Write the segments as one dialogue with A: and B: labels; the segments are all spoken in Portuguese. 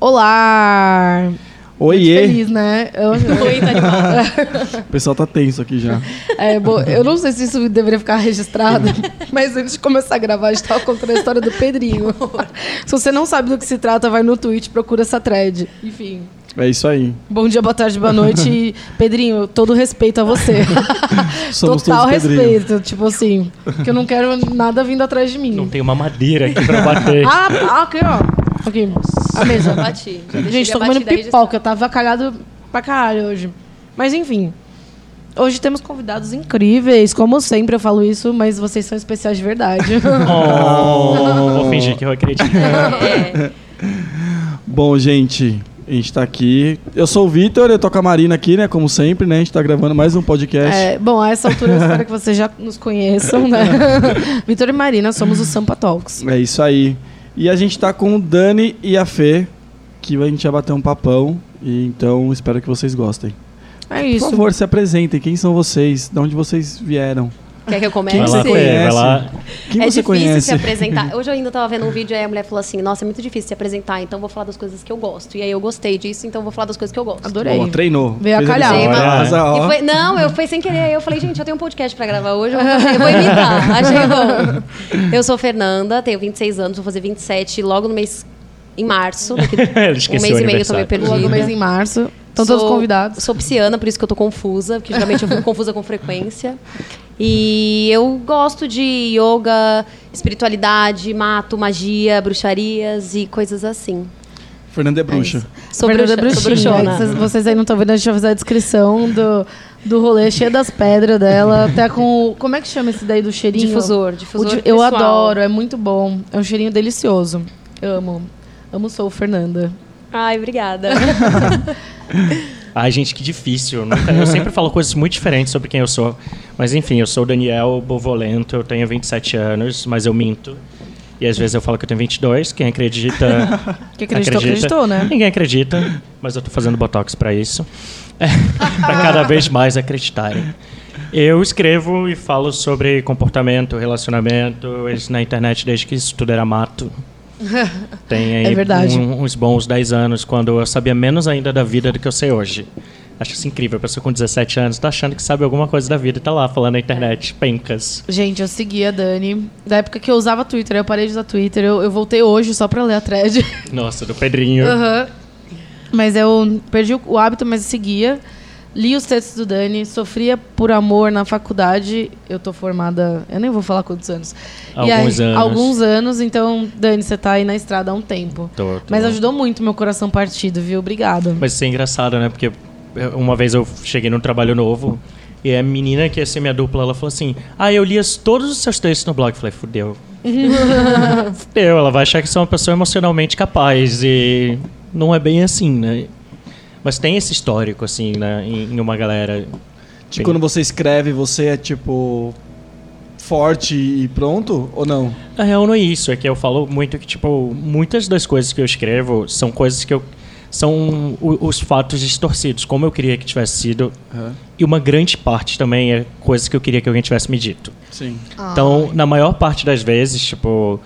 A: Olá!
B: Oiê!
A: Feliz, né? Eu,
C: Oi, tá animado.
B: O pessoal tá tenso aqui já.
A: é, bom, eu não sei se isso deveria ficar registrado, mas antes de começar a gravar, a gente tava contando a história do Pedrinho. se você não sabe do que se trata, vai no Twitch, procura essa thread. Enfim.
B: É isso aí.
A: Bom dia, boa tarde, boa noite. E, Pedrinho, todo respeito a você.
B: Somos
A: Total
B: Pedrinho.
A: respeito. Tipo assim, que eu não quero nada vindo atrás de mim.
D: Não tem uma madeira aqui pra bater.
A: Ah, ah, aqui, ó. Aqui. A mesa.
C: Bati. Já deixei
A: Gente, tô comendo pipoca. Eu tava cagado pra caralho hoje. Mas enfim. Hoje temos convidados incríveis. Como sempre eu falo isso, mas vocês são especiais de verdade.
D: Oh, vou fingir que eu acredito.
C: É.
B: Bom, gente, a gente tá aqui. Eu sou o Vitor, eu tô com a Marina aqui, né? Como sempre, né? A gente tá gravando mais um podcast.
A: É, bom, a essa altura eu espero que vocês já nos conheçam, né? Vitor e Marina, somos o Sampa Talks.
B: É isso aí. E a gente tá com o Dani e a Fê, que a gente vai bater um papão. E então espero que vocês gostem.
A: É
B: Por
A: isso.
B: favor, se apresentem. Quem são vocês? De onde vocês vieram?
C: Quer que eu comece?
B: Quem
D: Vai lá,
B: você
D: Fê,
B: conhece?
D: vai lá.
B: Quem
C: é
B: você
C: difícil
B: conhece?
C: se apresentar. Hoje eu ainda tava vendo um vídeo e a mulher falou assim: Nossa, é muito difícil se apresentar, então vou falar das coisas que eu gosto. E aí eu gostei disso, então vou falar das coisas que eu gosto.
A: Adorei.
B: Boa, treinou.
A: Veio a calhar.
C: E foi- não, eu fui sem querer. Aí eu falei, gente, eu tenho um podcast pra gravar hoje, eu vou, fazer, eu vou imitar. Achei bom. Eu sou Fernanda, tenho 26 anos, vou fazer 27 logo no mês. Em março. Daqui um
D: esqueceu
C: mês e meio eu tô meio
D: aniversário.
A: Logo mês
C: perdida.
A: em março. Estão todos
C: Sou-
A: convidados.
C: Sou pisciana, por isso que eu tô confusa, porque geralmente eu fico confusa com frequência. E eu gosto de yoga, espiritualidade, mato, magia, bruxarias e coisas assim.
B: Fernanda é bruxa.
C: Sou,
A: Fernanda
C: bruxa, sou
A: Bruxinha.
C: bruxona.
A: Vocês, vocês aí não estão vendo, a gente vai fazer a descrição do, do rolê cheio das pedras dela. Até com. Como é que chama esse daí do cheirinho?
C: Difusor, difusor
A: di- eu adoro, é muito bom. É um cheirinho delicioso. Amo. Amo sou Fernanda.
C: Ai, obrigada.
D: Ai, gente, que difícil. Nunca- eu sempre falo coisas muito diferentes sobre quem eu sou. Mas enfim, eu sou o Daniel Bovolento, eu tenho 27 anos, mas eu minto. E às vezes eu falo que eu tenho 22. Quem acredita.
A: Que acreditou, acreditou, né?
D: Ninguém acredita, mas eu tô fazendo botox pra isso. pra cada vez mais acreditarem. Eu escrevo e falo sobre comportamento, relacionamento, isso na internet desde que isso tudo era mato. Tem aí
A: É verdade.
D: um- uns bons 10 anos, quando eu sabia menos ainda da vida do que eu sei hoje. Acho isso incrível. A pessoa com 17 anos tá achando que sabe alguma coisa da vida e tá lá falando na internet, pencas.
A: Gente, eu segui a Dani. Da época que eu usava Twitter, eu parei de usar Twitter. Eu, eu voltei hoje só pra ler a thread.
D: Nossa, do Pedrinho.
A: Aham. Mas eu perdi o, o hábito, mas eu seguia. Li os textos do Dani, sofria por amor na faculdade. Eu tô formada, eu nem vou falar quantos anos. E
D: Alguns anos.
A: Alguns anos, então, Dani, você tá aí na estrada há um tempo.
D: Tô- tô-
A: Mas ajudou muito meu coração partido, viu? Obrigada.
D: Mas isso é engraçado, né? Porque uma vez eu cheguei num trabalho novo e a menina que ia ser minha dupla, ela falou assim: Ah, eu li todos os seus textos no blog. Eu falei, fudeu. fudeu, ela vai achar que sou uma pessoa emocionalmente capaz e não é bem assim, né? Mas tem esse histórico, assim, né? Em, em uma galera.
B: Tipo, quando você escreve, você é tipo. forte e pronto? Ou não?
D: Na real, não é isso. É que eu falo muito que, tipo, muitas das coisas que eu escrevo são coisas que eu. São o- os fatos distorcidos, como eu queria que tivesse sido.
B: Aham.
D: E uma grande parte também é coisas que eu queria que alguém tivesse me dito.
B: Sim.
D: Então, na maior parte das vezes, tipo,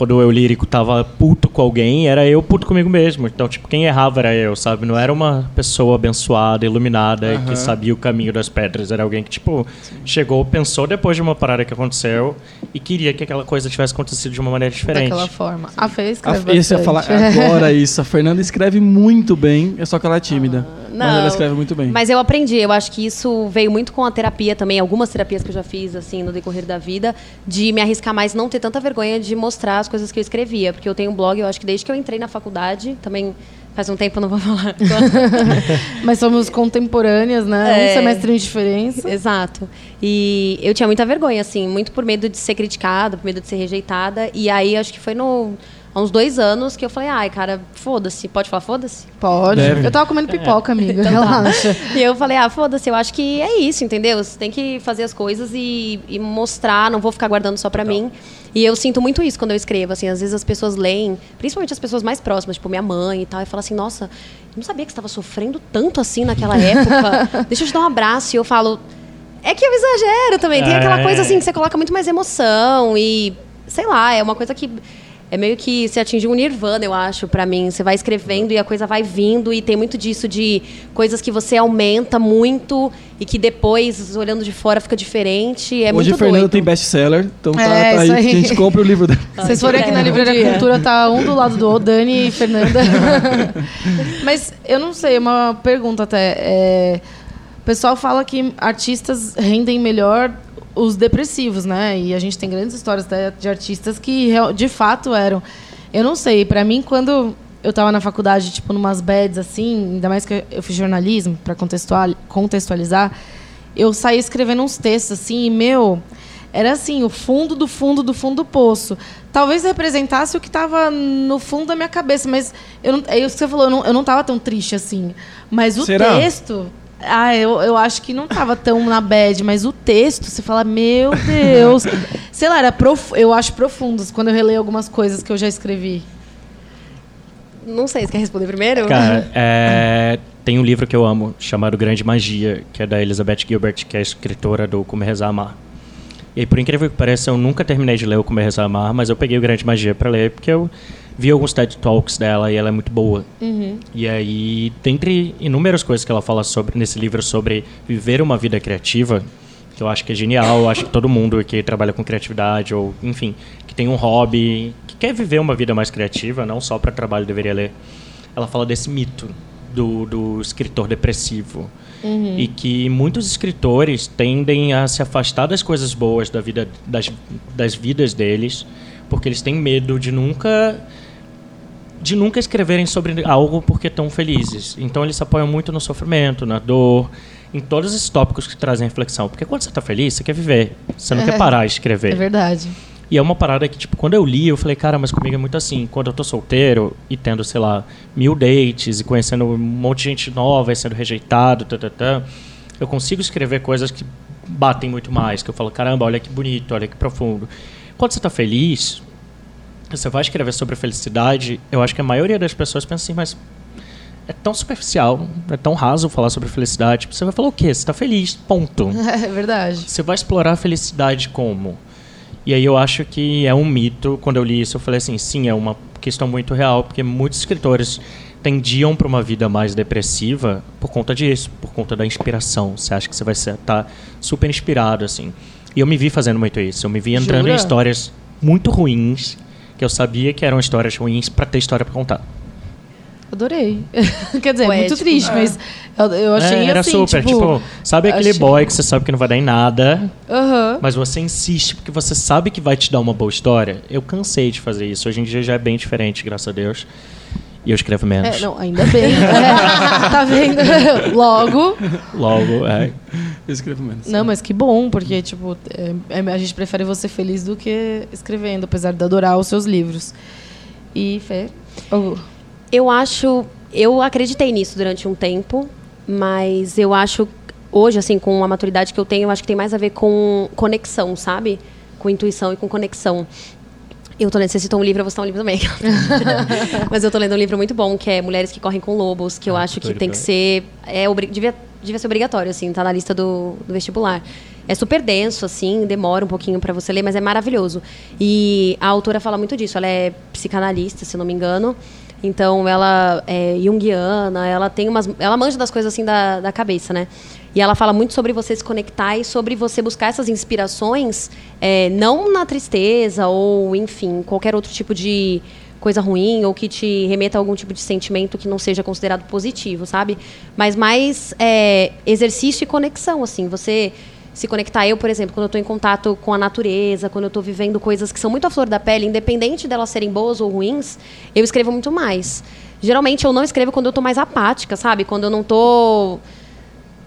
D: quando eu lírico tava puto com alguém, era eu puto comigo mesmo. Então, tipo, quem errava era eu, sabe? Não era uma pessoa abençoada, iluminada, que sabia o caminho das pedras. Era alguém que, tipo, chegou, pensou depois de uma parada que aconteceu e queria que aquela coisa tivesse acontecido de uma maneira diferente.
A: Daquela forma. A Fê
B: A,
A: escreve
B: esse eu ia falar
A: bastante.
B: agora isso. A Fernanda escreve muito bem, é só que ela é tímida. mas
C: não.
B: ela escreve muito bem.
C: Mas eu aprendi, eu acho que isso veio muito com a terapia também, algumas terapias que eu já fiz assim no decorrer da vida, de me arriscar mais, não ter tanta vergonha de mostrar as coisas que eu escrevia, porque eu tenho um blog, eu acho que desde que eu entrei na faculdade, também faz um tempo eu não vou falar.
A: Mas somos contemporâneas, né? Um
C: É.
A: semestre de diferença.
C: Exato. E eu tinha muita vergonha, assim, muito por medo de ser criticada, por medo de ser rejeitada. E aí acho que foi no, há uns dois anos que eu falei, ai, cara, foda-se. Pode falar foda-se?
A: Pode.
B: Deve.
A: Eu tava comendo pipoca, amiga.
C: Então tá.
A: Relaxa.
C: E eu falei, ah, foda-se, eu acho que é isso, entendeu? Você tem que fazer as coisas e, e mostrar, não vou ficar guardando só pra mim. E eu sinto muito isso quando eu escrevo, assim, às vezes as pessoas leem, principalmente as pessoas mais próximas, tipo minha mãe e tal, e falam assim, nossa, eu não sabia que você estava sofrendo tanto assim naquela época. Deixa eu te dar um abraço. E eu falo, é que eu exagero também. Tem aquela
D: É.
C: coisa assim que você coloca muito mais emoção e, sei lá, é uma coisa que É meio que você atingiu um nirvana, eu acho, pra mim. Você vai escrevendo e a coisa vai vindo e tem muito disso de coisas que você aumenta muito e que depois, olhando de fora, fica diferente. É
B: Hoje
C: muito
B: a Fernanda
C: doido.
B: tem best-seller, então tá,
A: É,
B: tá aí,
A: aí.
B: que a gente compra o livro dela.
A: Vocês forem aqui na
C: É,
A: Livraria. Cultura, tá um do lado do outro, Dani e Fernanda. Mas eu não sei, uma pergunta até. É, o pessoal fala que artistas rendem melhor os depressivos, né? E a gente tem grandes histórias de artistas que de fato eram. Eu não sei, pra mim, quando eu tava na faculdade, tipo, numas bads assim, ainda mais que eu fiz jornalismo, pra contextual- contextualizar, eu saí escrevendo uns textos assim, e meu, era assim, o fundo do fundo do fundo do poço. Talvez representasse o que estava no fundo da minha cabeça, mas eu não, é isso que você falou, eu não, eu não tava tão triste assim. Mas o
B: Será?
A: texto, ah, eu, eu acho que não tava tão na bad, mas o texto, você fala, meu Deus. Sei lá, era prof, eu acho profundos quando eu releio algumas coisas que eu já escrevi.
C: Não sei, você quer responder primeiro?
D: Cara, é, tem um livro que eu amo, chamado Grande Magia, que é da Elizabeth Gilbert, que é a escritora do Comer Rezar Amar. E por incrível que pareça, eu nunca terminei de ler o Comer Rezar Amar, mas eu peguei o Grande Magia pra ler, porque eu vi alguns TED Talks dela e ela é muito boa. E aí, dentre inúmeras coisas que ela fala sobre nesse livro sobre viver uma vida criativa, que eu acho que é genial, acho que todo mundo que trabalha com criatividade ou, enfim, que tem um hobby, que quer viver uma vida mais criativa, não só para trabalho deveria ler. Ela fala desse mito do, do escritor depressivo. E que muitos escritores tendem a se afastar das coisas boas da vida das, das vidas deles, porque eles têm medo de nunca de nunca escreverem sobre algo porque estão felizes. Então eles se apoiam muito no sofrimento, na dor, em todos esses tópicos que trazem reflexão. Porque quando você está feliz, você quer viver. Você não quer parar de escrever.
A: É verdade.
D: E é uma parada que, tipo, quando eu li, eu falei, cara, mas comigo é muito assim. Quando eu tô solteiro e tendo, sei lá, mil dates e conhecendo um monte de gente nova e sendo rejeitado, tá, tá, tá, eu consigo escrever coisas que batem muito mais. Que eu falo, caramba, olha que bonito, olha que profundo. Quando você tá feliz, você vai escrever sobre felicidade, eu acho que a maioria das pessoas pensa assim, mas é tão superficial, é tão raso falar sobre felicidade. Você vai falar o quê? Você tá feliz, ponto.
A: É verdade.
D: Você vai explorar a felicidade como? E aí eu acho que é um mito. Quando eu li isso, eu falei assim, sim, é uma questão muito real, porque muitos escritores tendiam para uma vida mais depressiva por conta disso, por conta da inspiração. Você acha que você vai estar super inspirado, assim. E eu me vi fazendo muito isso. Eu me vi entrando
A: Jura?
D: em histórias muito ruins, que eu sabia que eram histórias ruins para ter história para contar.
A: Adorei. Quer dizer, é muito
C: Poético.
A: triste, mas eu, eu achei
D: É, era
A: assim,
D: super,
A: tipo...
D: tipo, sabe aquele
A: achei-
D: boy que você sabe que não vai dar em nada,
A: Aham.
D: Mas você insiste porque você sabe que vai te dar uma boa história. Eu cansei de fazer isso. Hoje em dia já é bem diferente, graças a Deus. E eu escrevo menos.
A: É, não, ainda bem. É, tá vendo? Logo.
D: Logo, é.
B: Eu escrevo menos.
A: Não, mas que bom, porque, tipo, é- é- a gente prefere você feliz do que escrevendo, apesar de adorar os seus livros. E, Fê? oh,
C: Eu acho. Eu acreditei nisso durante um tempo, mas eu acho. Hoje, assim, com a maturidade que eu tenho, eu acho que tem mais a ver com conexão, sabe? Com intuição e com conexão. Eu tô lendo, você citou um livro, eu vou citar um livro também. Mas eu tô lendo um livro muito bom, que é Mulheres que Correm com Lobos, que eu
D: Ah,
C: acho que tem que ser. É, devia, devia ser obrigatório, assim, tá na lista do, do vestibular. É super denso, assim, demora um pouquinho pra você ler, mas é maravilhoso. E a autora fala muito disso. Ela é psicanalista, se não me engano. Então ela é junguiana, ela tem umas. Ela manja das coisas assim da, da cabeça, né? E ela fala muito sobre você se conectar e sobre você buscar essas inspirações, é, não na tristeza ou, enfim, qualquer outro tipo de coisa ruim ou que te remeta a algum tipo de sentimento que não seja considerado positivo, sabe? Mas mais é, exercício e conexão, assim. Você se conectar. Eu, por exemplo, quando eu estou em contato com a natureza, quando eu estou vivendo coisas que são muito à flor da pele, independente delas serem boas ou ruins, eu escrevo muito mais. Geralmente eu não escrevo quando eu estou mais apática, sabe? Quando eu não estou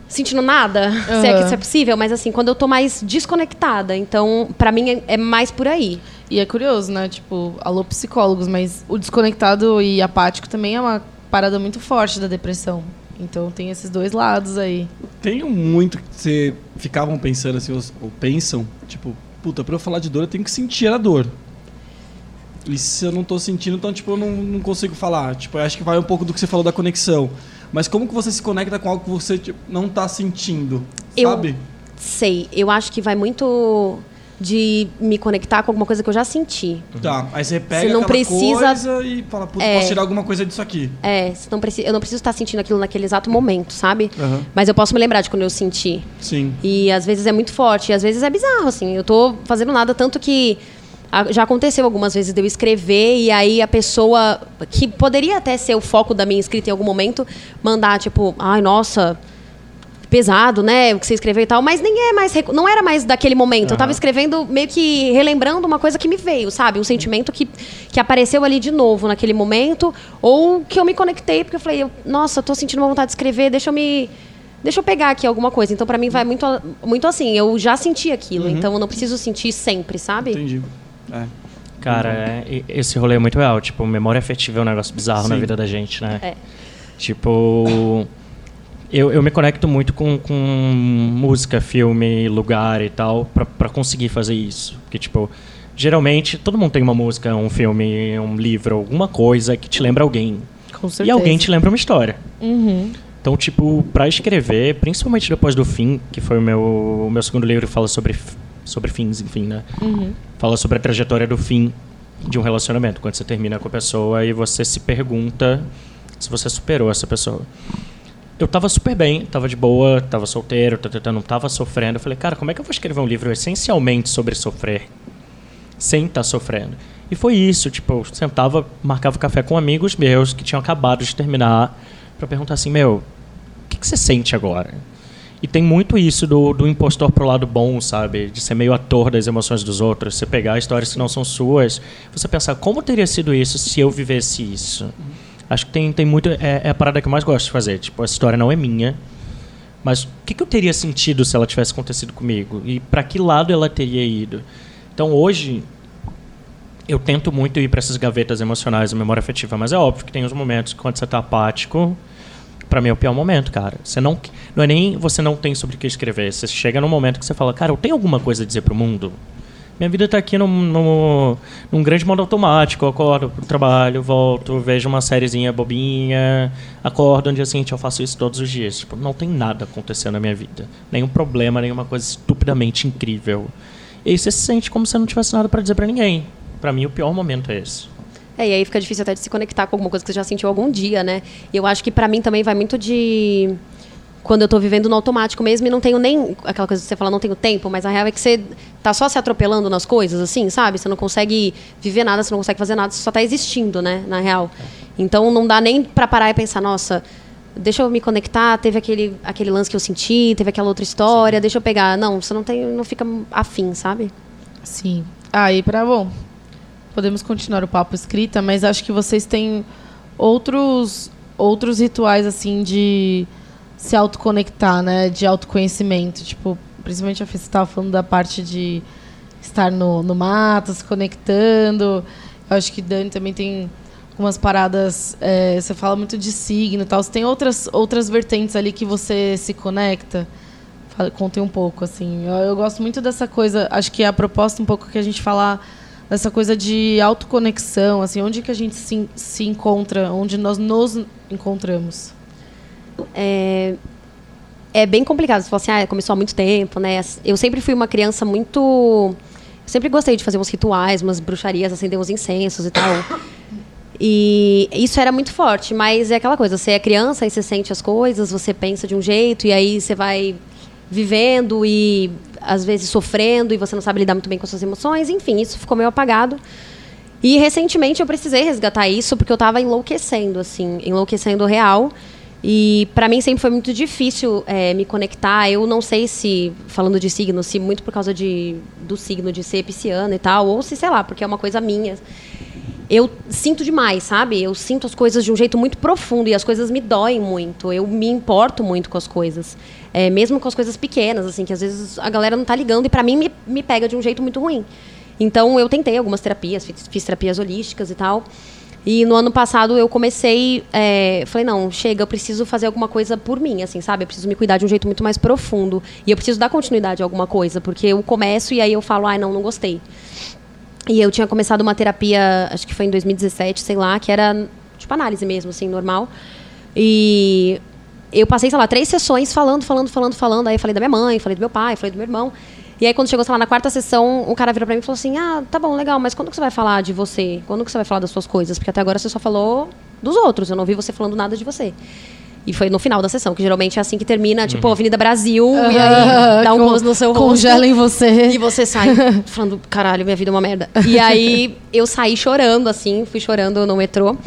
C: sentindo nada, se é que isso é possível, mas assim, quando eu tô mais desconectada. Então, pra mim é, é mais por aí.
A: E é curioso, né? Tipo, alô psicólogos, mas o desconectado e apático também é uma parada muito forte da depressão. Então tem esses dois lados aí.
B: Tem um muito que você ficavam pensando assim, ou, ou pensam, tipo, puta, pra eu falar de dor eu tenho que sentir a dor. E se eu não tô sentindo, então, tipo, eu não, não consigo falar. Tipo, eu acho que vai um pouco do que você falou da conexão. Mas como que você se conecta com algo que você tipo, não tá sentindo?
C: Eu-
B: Sabe?
C: Sei, eu acho que vai muito de me conectar com alguma coisa que eu já senti.
B: Tá, aí você pega
C: Você não precisa-
B: coisa e fala, putz,
C: É.
B: posso tirar alguma coisa disso aqui.
C: É, você não preci- eu não preciso estar sentindo aquilo naquele exato momento, sabe?
B: Aham.
C: Mas eu posso me lembrar de quando eu senti.
B: Sim.
C: E às vezes é muito forte, e às vezes é bizarro, assim. Eu tô fazendo nada, tanto que já aconteceu algumas vezes de eu escrever e aí a pessoa, que poderia até ser o foco da minha escrita em algum momento, mandar, tipo, ai, nossa. Pesado, né? O que você escreveu e tal, mas nem é mais. Não era mais daquele momento. Eu tava escrevendo meio que relembrando uma coisa que me veio, sabe? Um sentimento que, que apareceu ali de novo naquele momento, ou que eu me conectei, porque eu falei, nossa, tô sentindo uma vontade de escrever, deixa eu me. Deixa eu pegar aqui alguma coisa. Então, pra mim, vai muito, muito assim. Eu já senti aquilo, então eu não preciso sentir sempre, sabe?
B: Entendi. É.
D: Cara, é- e- esse rolê é muito real. Tipo, memória afetiva é um negócio bizarro na
B: Sim.
D: vida da gente, né?
C: É.
D: Tipo, eu, eu me conecto muito com, com música, filme, lugar e tal, pra, pra conseguir fazer isso. Porque, tipo, geralmente todo mundo tem uma música, um filme, um livro, alguma coisa que te lembra alguém.
A: Com certeza.
D: E alguém te lembra uma história.
A: Uhum.
D: Então, tipo, pra escrever, principalmente depois do fim, que foi o meu, o meu segundo livro, fala sobre, sobre fins, enfim, né? Fala sobre a trajetória do fim de um relacionamento, quando você termina com a pessoa e você se pergunta se você superou essa pessoa. Eu tava super bem, tava de boa, tava solteiro, tá, tá, tá, não tava sofrendo. Eu falei, cara, como é que eu vou escrever um livro essencialmente sobre sofrer, sem estar sofrendo? E foi isso, tipo, eu sentava, marcava café com amigos meus que tinham acabado de terminar, pra perguntar assim, meu, o que, que você sente agora? E tem muito isso do, do impostor pro lado bom, sabe? De ser meio ator das emoções dos outros. Você pegar histórias que não são suas, você pensar, como teria sido isso se eu vivesse isso? Acho que tem, tem muito. É, é a parada que eu mais gosto de fazer. Tipo, a história não é minha. Mas o que, que eu teria sentido se ela tivesse acontecido comigo? E para que lado ela teria ido? Então hoje, eu tento muito ir para essas gavetas emocionais e memória afetiva, mas é óbvio que tem os momentos quando você tá apático, Pra mim é o pior momento, cara. Você não, não é nem você não tem sobre o que escrever. Você chega num momento que você fala, cara, eu tenho alguma coisa a dizer pro mundo? Minha vida tá aqui num, num, num grande modo automático. Eu acordo pro trabalho, volto, vejo uma sériezinha bobinha, acordo no dia seguinte, eu faço isso todos os dias. Tipo, não tem nada acontecendo na minha vida. Nenhum problema, nenhuma coisa estupidamente incrível. E aí você se sente como se não tivesse nada pra dizer pra ninguém. Pra mim, o pior momento é esse.
C: É, e aí fica difícil até de se conectar com alguma coisa que você já sentiu algum dia, né? E eu acho que pra mim também vai muito de quando eu tô vivendo no automático mesmo e não tenho nem aquela coisa que você fala, não tenho tempo, mas a real é que você tá só se atropelando nas coisas, assim, sabe? Você não consegue viver nada, você não consegue fazer nada, você só tá existindo, né, na real. Então não dá nem pra parar e pensar, nossa, deixa eu me conectar, teve aquele, aquele lance que eu senti, teve aquela outra história, deixa eu pegar. Não, você não tem, não fica afim, sabe?
A: Sim. Aí, pra bom. Podemos continuar o papo escrita, mas acho que vocês têm outros outros rituais assim de se autoconectar, né? De autoconhecimento. Tipo, principalmente a Fê, estava falando da parte de estar no, no mato, se conectando. Eu acho que Dani também tem algumas paradas. é, você fala muito de signo tal. Você tem outras, outras vertentes ali que você se conecta? Contem um pouco, assim. Eu, eu gosto muito dessa coisa. Acho que é a proposta um pouco que a gente falar dessa coisa de autoconexão, assim, onde que a gente se, se encontra, onde nós nos encontramos.
C: é, é bem complicado. Você fala assim, ah, começou há muito tempo, né? Eu sempre fui uma criança muito. Sempre gostei de fazer uns rituais, umas bruxarias, acender uns incensos e tal. E isso era muito forte, mas é aquela coisa, você é criança e você sente as coisas, você pensa de um jeito, e aí você vai vivendo e às vezes sofrendo, e você não sabe lidar muito bem com as suas emoções, enfim, isso ficou meio apagado. E recentemente eu precisei resgatar isso porque eu estava enlouquecendo, assim, enlouquecendo real. E para mim sempre foi muito difícil é, me conectar. Eu não sei se, falando de signo, se muito por causa de, do signo de ser pisciana e tal, ou se, sei lá, porque é uma coisa minha. Eu sinto demais, sabe? Eu sinto as coisas de um jeito muito profundo e as coisas me doem muito. Eu me importo muito com as coisas. É, mesmo com as coisas pequenas, assim, que às vezes a galera não tá ligando e para mim me, me pega de um jeito muito ruim. Então eu tentei algumas terapias, fiz, fiz terapias holísticas e tal. E no ano passado eu comecei, é, falei, não, chega, eu preciso fazer alguma coisa por mim, assim, sabe? Eu preciso me cuidar de um jeito muito mais profundo. E eu preciso dar continuidade a alguma coisa, porque eu começo e aí eu falo, ai, não, não gostei. E eu tinha começado uma terapia, acho que foi em 2017, sei lá, que era tipo análise mesmo, assim, normal. E eu passei, sei lá, três sessões falando, falando, falando, falando. Aí falei da minha mãe, falei do meu pai, falei do meu irmão. E aí, quando chegou, sei lá, na quarta sessão, o cara virou pra mim e falou assim: Ah, tá bom, legal, mas quando que você vai falar de você? Quando que você vai falar das suas coisas? Porque até agora você só falou dos outros, eu não vi você falando nada de você. E foi no final da sessão, que geralmente é assim que termina, tipo, Avenida Brasil, e aí dá um close no seu rosto.
A: Congela em você.
C: E você sai falando, caralho, minha vida é uma merda. E aí eu saí chorando, assim, fui chorando no metrô.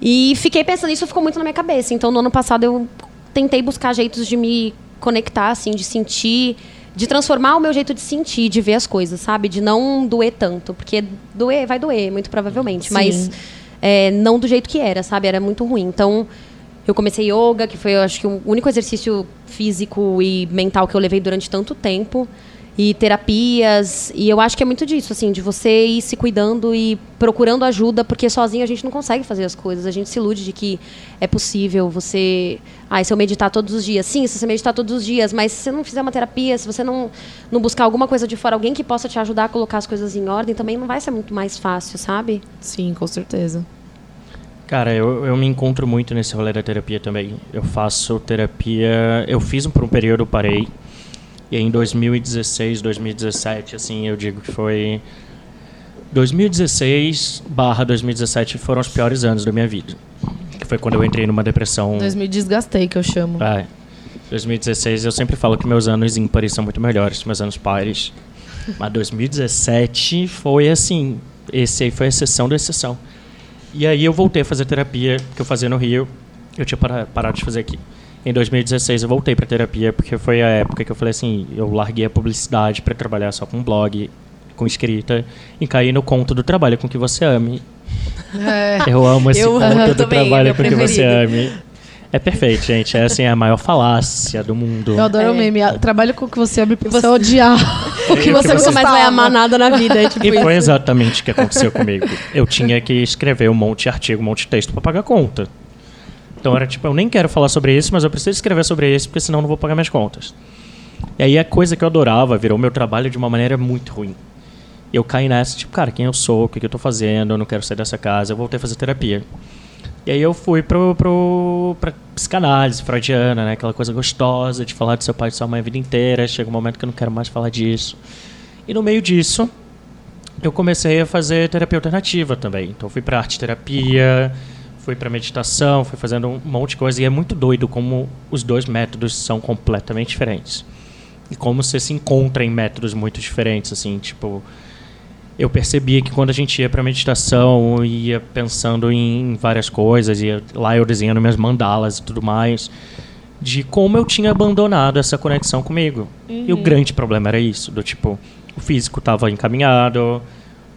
C: E fiquei pensando, isso ficou muito na minha cabeça. Então, no ano passado, eu tentei buscar jeitos de me conectar, assim, de sentir, de transformar o meu jeito de sentir, de ver as coisas, sabe? De não doer tanto. Porque doer, vai doer, muito provavelmente.
A: Sim.
C: Mas é, não do jeito que era, sabe? Era muito ruim. Então, eu comecei yoga, que foi, eu acho que, o único exercício físico e mental que eu levei durante tanto tempo. E terapias. E eu acho que é muito disso, assim, de você ir se cuidando e procurando ajuda, porque sozinho a gente não consegue fazer as coisas. A gente se ilude de que é possível você. Ah, e se eu meditar todos os dias? Sim, se você meditar todos os dias, mas se você não fizer uma terapia, se você não, não buscar alguma coisa de fora, alguém que possa te ajudar a colocar as coisas em ordem, também não vai ser muito mais fácil, sabe?
A: Sim, com certeza.
D: Cara, eu, eu me encontro muito nesse rolê da terapia também. Eu faço terapia. Eu fiz por um período, parei. E aí em 2016, 2017, assim, eu digo que foi. 2016 barra 2017 foram os piores anos da minha vida. Que foi quando eu entrei numa depressão.
A: 2000 desgastei, que eu chamo.
D: É. 2016 eu sempre falo que meus anos ímpares são muito melhores meus anos pares. Mas 2017 foi assim. Esse aí foi a exceção da exceção. E aí eu voltei a fazer terapia que eu fazia no Rio. Eu tinha para- parado de fazer aqui. Em 2016 eu voltei para terapia porque foi a época que eu falei assim, eu larguei a publicidade para trabalhar só com blog, com escrita e caí no conto do trabalho com que você ame.
A: É.
D: Eu amo esse
C: Eu
D: conto
C: amo
D: do
C: também, é
D: trabalho com que você ame. É perfeito, gente. É assim a maior falácia do mundo.
A: Eu adoro
C: É.
A: o meme. Trabalho com o que você ama pra você odiar o que
D: É,
A: você
C: nunca mais vai amar nada na vida, é tipo
D: E foi
C: isso.
D: exatamente o que aconteceu comigo. Eu tinha que escrever um monte de artigo, um monte de texto para pagar conta. Então era tipo, eu nem quero falar sobre isso, mas eu preciso escrever sobre isso, porque senão eu não vou pagar minhas contas. E aí a coisa que eu adorava virou meu trabalho de uma maneira muito ruim. Eu caí nessa, tipo, cara, quem eu sou, o que, eu tô fazendo, eu não quero sair dessa casa, eu voltei a fazer terapia. E aí eu fui pro, pro, pra psicanálise freudiana, né? Aquela coisa gostosa de falar do seu pai e de sua mãe a vida inteira. Chega um momento que eu não quero mais falar disso. E no meio disso, eu comecei a fazer terapia alternativa também. Então fui para arte terapia, fui para meditação, fui fazendo um monte de coisa e é muito doido como os dois métodos são completamente diferentes. E como você se encontra em métodos muito diferentes assim, tipo, eu percebia que quando a gente ia para meditação, eu ia pensando em várias coisas, ia lá eu desenhando minhas mandalas e tudo mais, de como eu tinha abandonado essa conexão comigo. E o grande problema era isso, do tipo, o físico estava encaminhado,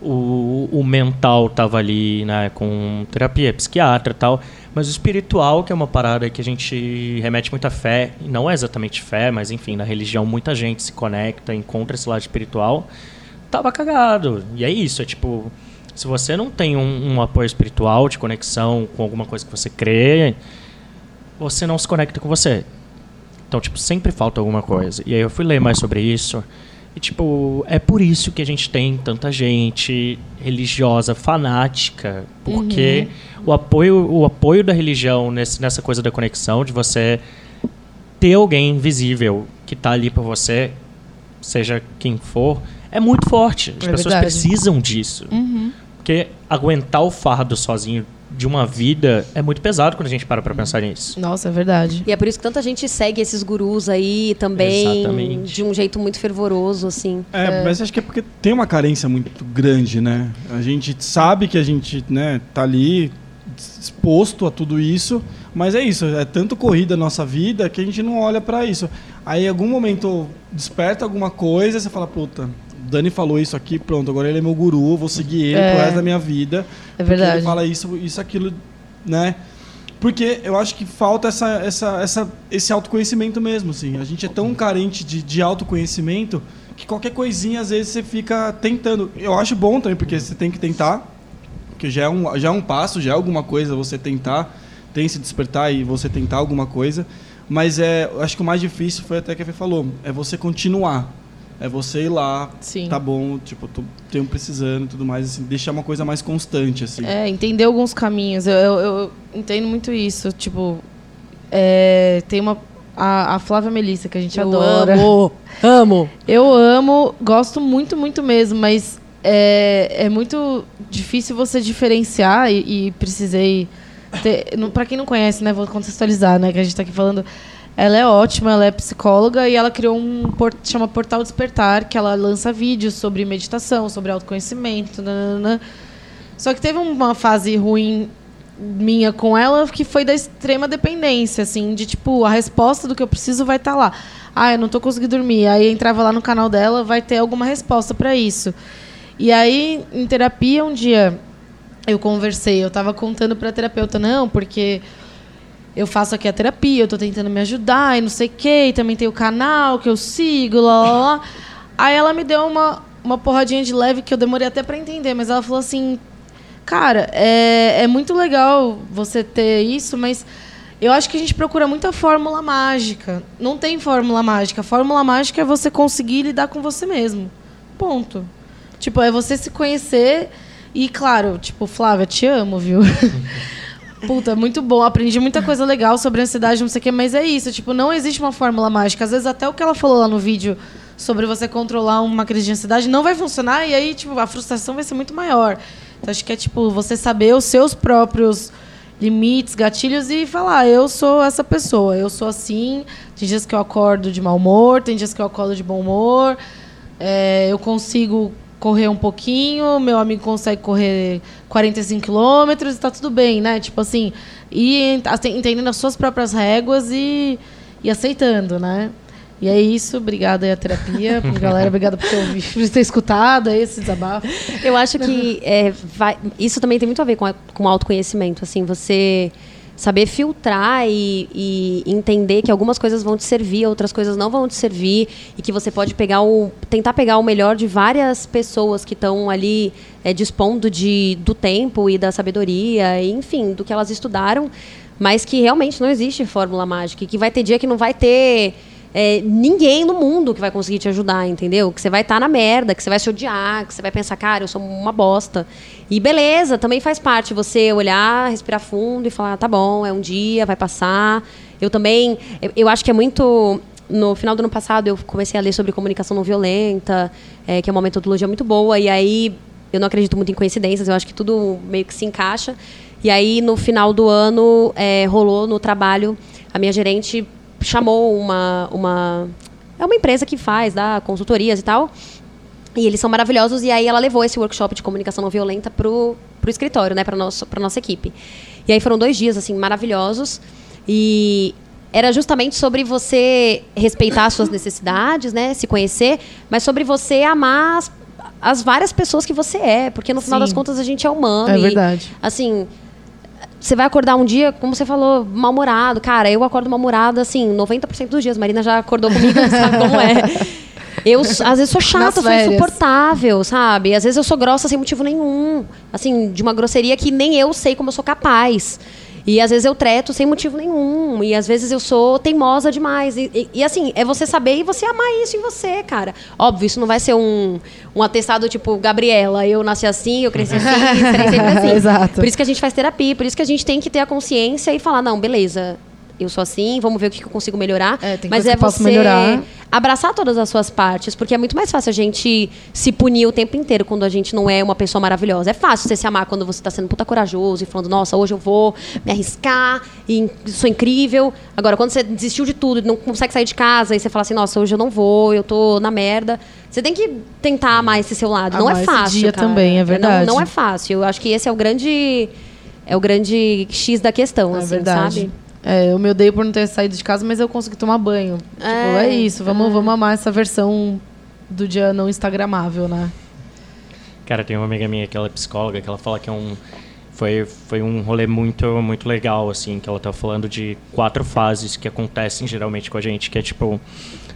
D: o, o mental estava ali, né, com terapia, psiquiatra e tal, mas o espiritual, que é uma parada que a gente remete muita fé, não é exatamente fé, mas enfim, na religião muita gente se conecta, encontra esse lado espiritual, tava cagado. E é isso, é tipo, se você não tem um, um apoio espiritual de conexão com alguma coisa que você crê, você não se conecta com você. Então, tipo, sempre falta alguma coisa. E aí eu fui ler mais sobre isso. E, tipo, é por isso que a gente tem tanta gente religiosa, fanática. Porque o, apoio, o apoio da religião nesse, nessa coisa da conexão, de você ter alguém invisível que tá ali pra você, seja quem for, é muito forte. As
A: É
D: pessoas
A: verdade.
D: precisam disso. Porque aguentar o fardo sozinho de uma vida é muito pesado quando a gente para pra pensar nisso.
A: Nossa, é verdade.
C: E é por isso que tanta gente segue esses gurus aí também,
D: Exatamente.
C: de um jeito muito fervoroso, assim.
B: É, mas acho que é porque tem uma carência muito grande, né? A gente sabe que a gente, né, tá ali exposto a tudo isso, mas é isso, é tanto corrida a nossa vida que a gente não olha pra isso. Aí em algum momento desperta alguma coisa, você fala, puta, Dani falou isso aqui, pronto, agora ele é meu guru, vou seguir ele
A: É.
B: pro resto da minha vida.
A: É verdade.
B: Ele fala isso, isso, aquilo, né? Porque eu acho que falta essa, essa, essa, esse autoconhecimento mesmo, assim. A gente é tão carente de, de autoconhecimento que qualquer coisinha, às vezes, você fica tentando. Eu acho bom também, porque você tem que tentar, porque já é um, já é um passo, já é alguma coisa você tentar, tem se despertar e você tentar alguma coisa. Mas é, eu acho que o mais difícil foi até que a Fê falou, é você continuar. É você ir lá,
A: Sim.
B: tá bom, tipo, tô, tenho precisando e tudo mais, assim, deixar uma coisa mais constante, assim.
A: É, entender alguns caminhos. Eu, eu- eu entendo muito isso. Tipo, é, tem uma. a, a Flávia Melissa, que a gente
C: Eu
A: adora.
C: amo, amo.
A: Eu amo, gosto muito, muito mesmo, mas é, é muito difícil você diferenciar e, e precisei. Ter, não- pra quem não conhece, né, vou contextualizar, né, que a gente tá aqui falando. Ela é ótima, ela é psicóloga e ela criou um por, chama Portal Despertar, que ela lança vídeos sobre meditação, sobre autoconhecimento, nananã. Só que teve uma fase ruim minha com ela que foi da extrema dependência, assim, de tipo, a resposta do que eu preciso vai estar lá. Ah, eu não tô conseguindo dormir. Aí entrava lá no canal dela, vai ter alguma resposta para isso. E aí, em terapia, um dia eu conversei, eu tava contando pra terapeuta, não, porque eu faço aqui a terapia, eu tô tentando me ajudar e não sei o quê, e também tem o canal que eu sigo, lá, lá, lá. Aí ela me deu uma, uma porradinha de leve que eu demorei até pra entender, mas ela falou assim, cara, é, é muito legal você ter isso, mas eu acho que a gente procura muita fórmula mágica. Não tem fórmula mágica. Fórmula mágica é você conseguir lidar com você mesmo. Ponto. Tipo, é você se conhecer e, claro, tipo, Flávia, te amo, viu? Puta, muito bom. Aprendi muita coisa legal sobre ansiedade, não sei o quê, mas é isso. Tipo, não existe uma fórmula mágica. Às vezes, até o que ela falou lá no vídeo sobre você controlar uma crise de ansiedade não vai funcionar e aí, tipo, a frustração vai ser muito maior. Então, acho que é, tipo, você saber os seus próprios limites, gatilhos e falar, eu sou essa pessoa, eu sou assim. Tem dias que eu acordo de mau humor, tem dias que eu acordo de bom humor. É, eu consigo correr um pouquinho, meu amigo consegue correr 45 quilômetros e tá tudo bem, né? Tipo assim, e ent- assim, entendendo as suas próprias réguas e, e aceitando, né? E é isso, obrigada aí a terapia, galera, obrigada por ter, ouvido, por ter escutado esse desabafo.
C: Eu acho que é, vai- isso também tem muito a ver com, a- com o autoconhecimento. Assim, você saber filtrar e, e entender que algumas coisas vão te servir, outras coisas não vão te servir e que você pode pegar o tentar pegar o melhor de várias pessoas que estão ali é, dispondo de do tempo e da sabedoria, e, enfim, do que elas estudaram, mas que realmente não existe fórmula mágica, e que vai ter dia que não vai ter é, ninguém no mundo que vai conseguir te ajudar, entendeu? Que você vai estar na merda, que você vai se odiar, que você vai pensar, cara, eu sou uma bosta. E beleza, também faz parte você olhar, respirar fundo e falar, tá bom, é um dia, vai passar. Eu também, eu, acho que é muito. No final do ano passado, eu comecei a ler sobre comunicação não violenta, é, que é uma metodologia muito boa, e aí eu não acredito muito em coincidências, eu acho que tudo meio que se encaixa. E aí, no final do ano, é, rolou no trabalho, a minha gerente chamou uma, uma. É uma empresa que faz, dá consultorias e tal. E eles são maravilhosos. E aí ela levou esse workshop de comunicação não violenta pro, pro escritório, né? Pra, nosso, pra nossa equipe. E aí foram dois dias, assim, maravilhosos. E era justamente sobre você respeitar as suas necessidades, né? Se conhecer, mas sobre você amar as, as várias pessoas que você é. Porque no final
A: Sim.
C: das contas a gente é humano.
A: É
C: e,
A: verdade.
C: Assim, você vai acordar um dia, como você falou, mal-humorado. Cara, eu acordo mal-humorada, assim, 90% dos dias. Marina já acordou comigo, sabe como é. Eu, às vezes, sou chata, sou insuportável, sabe? Às vezes eu sou grossa sem motivo nenhum. Assim, de uma grosseria que nem eu sei como eu sou capaz. E às vezes eu treto sem motivo nenhum. E às vezes eu sou teimosa demais. E, e- e, assim, é você saber e você amar isso em você, cara. Óbvio, isso não vai ser um, um atestado tipo, Gabriela, eu nasci assim, eu cresci assim, serei sempre assim.
A: Exato.
C: Por isso que a gente faz terapia, por isso que a gente tem que ter a consciência e falar, não, beleza, eu sou assim, vamos ver o que eu consigo melhorar.
A: É,
C: Mas é você
A: melhorar.
C: abraçar todas as suas partes, porque é muito mais fácil a gente se punir o tempo inteiro quando a gente não é uma pessoa maravilhosa. É fácil você se amar quando você tá sendo puta corajoso e falando, nossa, hoje eu vou me arriscar e sou incrível. Agora, quando você desistiu de tudo e não consegue sair de casa e você fala assim, nossa, hoje eu não vou, eu tô na merda. Você tem que tentar amar esse seu lado. não
A: Amar
C: é
A: esse
C: fácil.
A: dia
C: cara.
A: também, é
C: não-
A: verdade.
C: Não, é fácil. Eu acho que esse é o grande. É o grande X da questão,
A: É
C: assim,
A: verdade.
C: sabe?
A: É, eu me odeio por não ter saído de casa, mas eu consegui tomar banho. Tipo,
C: É,
A: é isso. Vamos, vamos amar essa versão do dia não instagramável, né?
D: Cara, tem uma amiga minha que ela é psicóloga, que ela fala que é um foi, foi um rolê muito muito legal assim, que ela tá falando de quatro fases que acontecem geralmente com a gente, que é tipo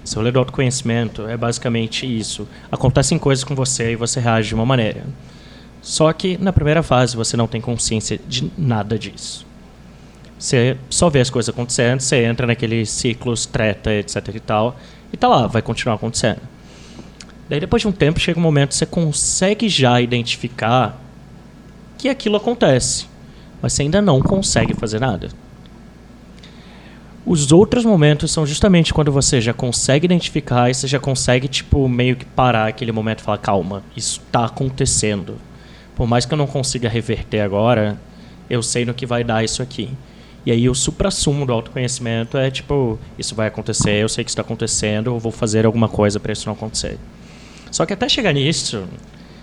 D: esse rolê do autoconhecimento é basicamente isso. Acontecem coisas com você e você reage de uma maneira. Só que na primeira fase você não tem consciência de nada disso. Você só vê as coisas acontecendo, você entra naquele ciclos, treta, etc e tal, e tá lá, vai continuar acontecendo. Daí depois de um tempo chega um momento que você consegue já identificar que aquilo acontece, mas você ainda não consegue fazer nada. Os outros momentos são justamente quando você já consegue identificar e você já consegue, tipo, meio que parar aquele momento e falar, calma, isso tá acontecendo. Por mais que eu não consiga reverter agora, eu sei no que vai dar isso aqui. E aí o supra-sumo do autoconhecimento é tipo, isso vai acontecer, eu sei que está acontecendo, eu vou fazer alguma coisa para isso não acontecer. Só que até chegar nisso,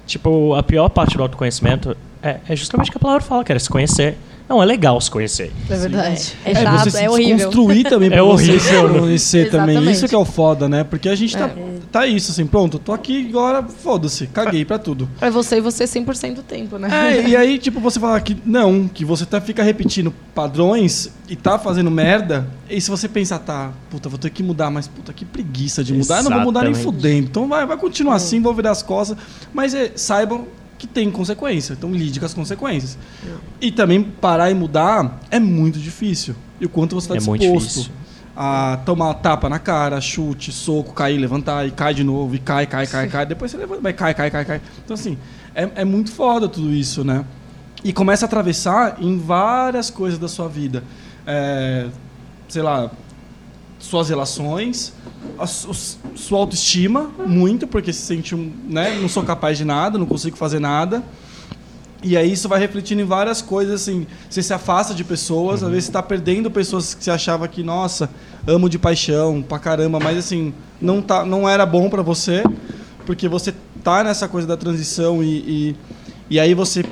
D: tipo, a pior parte do autoconhecimento é, é justamente o que a palavra fala, que era se conhecer. Não, é legal se conhecer.
A: É verdade.
C: É chato,
B: você
C: é
B: se
C: horrível.
B: construir também pra
D: É
B: você se
D: horrível.
B: conhecer também.
A: Exatamente.
B: Isso que é o foda, né? Porque a gente tá,
C: É.
B: tá isso, assim, pronto, tô aqui agora, foda-se, caguei pra tudo.
A: É você e você 100% do tempo, né?
B: É, e aí, tipo, você falar que não, que você tá, fica repetindo padrões e tá fazendo merda, e se você pensar, tá, puta, vou ter que mudar, mas puta, que preguiça de mudar, eu não vou mudar nem fudendo. Então vai, vai continuar assim, vou virar as costas, mas é, saibam que tem consequência, então lide com as consequências. E também parar e mudar é muito difícil. E o quanto você tá
D: É
B: disposto a tomar tapa na cara, chute, soco, cair, levantar, e cai de novo, e cai, cai, cai, cai, depois você levanta, vai, cai, cai, cai, cai. Então, assim, é, é muito foda tudo isso, né? E começa a atravessar em várias coisas da sua vida. É, sei lá, suas relações, a su- sua autoestima, muito, porque se sente um, né, não sou capaz de nada, não consigo fazer nada. E aí isso vai refletindo em várias coisas, assim, você se afasta de pessoas, às vezes você tá perdendo pessoas que você achava que, nossa, amo de paixão, pra caramba, mas assim, não, tá, não era bom pra você, porque você tá nessa coisa da transição e, e, e aí você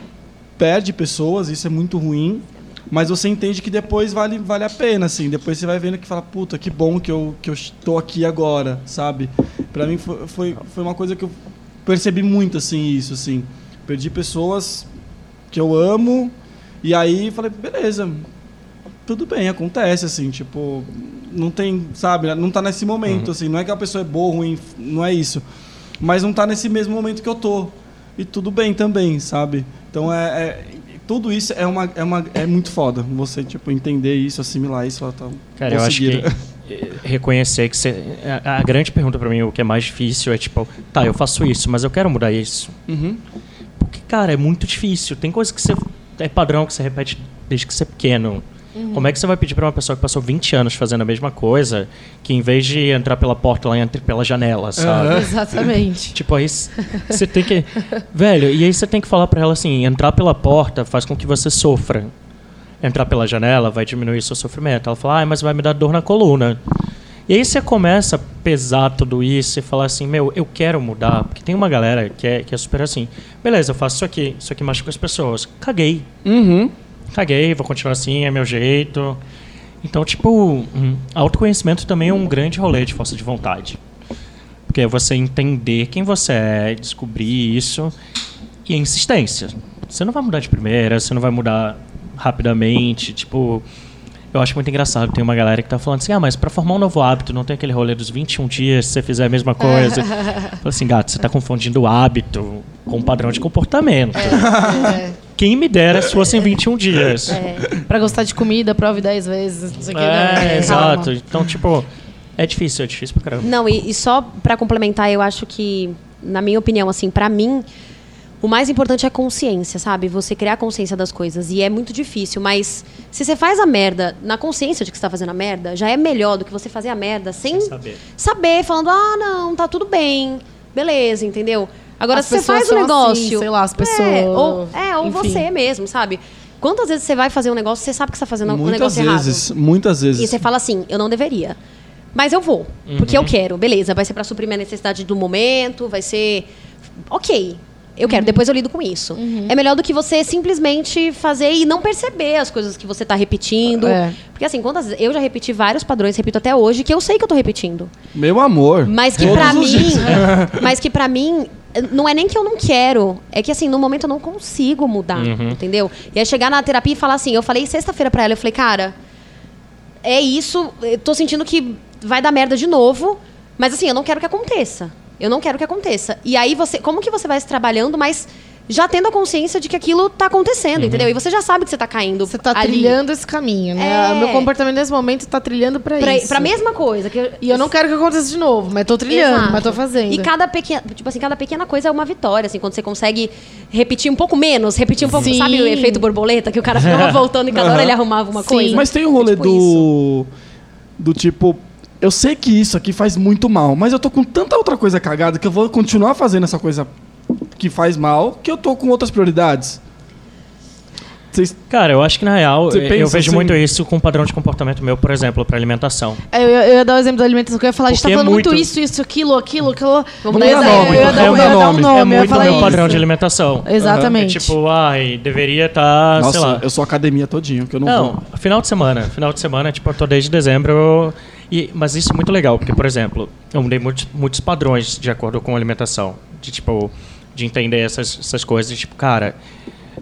B: perde pessoas, isso é muito ruim, mas você entende que depois vale, vale a pena, assim, depois você vai vendo que fala, puta, que bom que eu, que eu estou aqui agora, sabe? Pra mim foi, foi, foi uma coisa que eu percebi muito, assim, isso, assim, perdi pessoas que eu amo, e aí falei, beleza, tudo bem, acontece, assim, tipo, não tem, sabe, não tá nesse momento, assim, não é que a pessoa é boa, ruim, não é isso, mas não tá nesse mesmo momento que eu tô, e tudo bem também, sabe? Então é, é- tudo isso é uma, é uma é muito foda, você, tipo, entender isso, assimilar isso, ó, tá,
D: Cara, eu acho que eh, reconhecer que você. A, a grande pergunta pra mim, o que é mais difícil, é tipo, tá, eu faço isso, mas eu quero mudar isso.
B: Uhum.
D: Porque, cara, é muito difícil. Tem coisa que você. É padrão que você repete desde que você é pequeno. Como é que você vai pedir pra uma pessoa que passou 20 anos fazendo a mesma coisa, que em vez de entrar pela porta, ela entra pela janela, sabe?
A: Exatamente.
D: Tipo, aí você tem que. Velho, e aí você tem que falar pra ela assim: entrar pela porta faz com que você sofra. Entrar pela janela vai diminuir seu sofrimento. Ela fala, ah, mas vai me dar dor na coluna. E aí você começa a pesar tudo isso e falar assim: meu, eu quero mudar. Porque tem uma galera que é, que é super assim: beleza, eu faço isso aqui, isso aqui machuca as pessoas. Caguei.
B: Uhum.
D: Caguei, vou continuar assim, é meu jeito. Então, tipo, hum, autoconhecimento também é um grande rolê de força de vontade. Porque é você entender quem você é, descobrir isso e a insistência. Você não vai mudar de primeira, você não vai mudar rapidamente. Tipo, eu acho muito engraçado. Tem uma galera que tá falando assim: ah, mas pra formar um novo hábito, não tem aquele rolê dos 21 dias, se você fizer a mesma coisa. Fala assim, gato, você tá confundindo hábito com um padrão de comportamento.
A: É.
D: Quem me dera se fossem 21 dias.
A: Pra gostar de comida, prove 10 vezes. Não sei o que,
D: É,
A: né?
D: exato.
A: Calma.
D: Então, tipo, é difícil, é difícil pra caramba.
C: Não, e, e só pra complementar, eu acho que, na minha opinião, assim, pra mim, o mais importante é a consciência, sabe? Você criar consciência das coisas. E é muito difícil, mas se você faz a merda na consciência de que você tá fazendo a merda, já é melhor do que você fazer a merda sem,
D: Sem saber.
C: saber, falando, ah, não, tá tudo bem, beleza, entendeu? Agora,
A: As
C: se você
A: pessoas
C: faz o
A: são
C: negócio.
A: assim, sei lá, as
C: É,
A: pessoas-
C: ou, é, ou você mesmo, sabe? Quantas vezes você vai fazer um negócio, você sabe que você tá fazendo um
B: Muitas
C: negócio errado?
B: vezes, muitas vezes.
C: E você fala assim, eu não deveria. Mas eu vou, porque eu quero. Beleza, vai ser pra suprir minha necessidade do momento, vai ser... Ok, eu quero, depois eu lido com isso. É melhor do que você simplesmente fazer e não perceber as coisas que você tá repetindo.
A: É.
C: Porque assim, quantas vezes... Eu já repeti vários padrões, repito até hoje, que eu sei que eu tô repetindo.
B: Meu amor.
C: Mas que
B: os
C: mim...
B: dias.
C: mas que pra mim... Não é nem que eu não quero, é que assim, no momento eu não consigo mudar, entendeu? E aí chegar na terapia e falar assim, eu falei sexta-feira pra ela, eu falei, cara, é isso, eu tô sentindo que vai dar merda de novo, mas assim, eu não quero que aconteça. Eu não quero que aconteça. E aí você, como que você vai se trabalhando, mas já tendo a consciência de que aquilo tá acontecendo, entendeu? E você já sabe que você tá caindo
A: Você tá
C: ali
A: trilhando esse caminho, né?
C: É.
A: O meu comportamento nesse momento tá trilhando pra,
C: pra,
A: isso.
C: pra mesma coisa. Que
A: E eu não quero que aconteça de novo, mas tô trilhando,
C: Exato.
A: mas tô fazendo.
C: E cada pequena, tipo assim, cada pequena coisa é uma vitória, assim, quando você consegue repetir um pouco menos, repetir um pouco,
A: Sim.
C: sabe o efeito borboleta, que o cara ficava voltando e cada hora ele arrumava uma
A: Sim.
C: coisa.
B: Mas tem o rolê
C: É tipo
B: do. Do tipo, eu sei que isso aqui faz muito mal, mas eu tô com tanta outra coisa cagada que eu vou continuar fazendo essa coisa que faz mal, que eu tô com outras prioridades. Vocês
D: Cara, eu acho que na real, eu vejo
B: assim-
D: muito isso com o padrão de comportamento meu, por exemplo, pra alimentação.
A: É, Eu, ia- eu ia dar o exemplo da alimentação, que eu ia falar, a gente tá
D: é
A: falando muito,
D: muito-
A: isso, isso, aquilo, aquilo, aquilo.
C: Vamos
A: Eu
C: dar nome,
A: eu ia
B: vamos
A: dar- eu ia
B: dar
A: um
B: nome.
D: é
A: eu
D: muito
A: falar
D: meu
A: isso.
D: padrão de alimentação.
A: Exatamente.
D: É tipo, ai, deveria estar, sei
B: Nossa,
D: lá.
B: eu sou academia todinho, que eu não,
D: Não,
B: vou.
D: final de semana. Final de semana, tipo, eu tô desde dezembro. E, mas isso é muito legal, porque, por exemplo, eu mudei muitos, muitos padrões de acordo com a alimentação. De, tipo, de entender essas, essas coisas. Tipo, cara,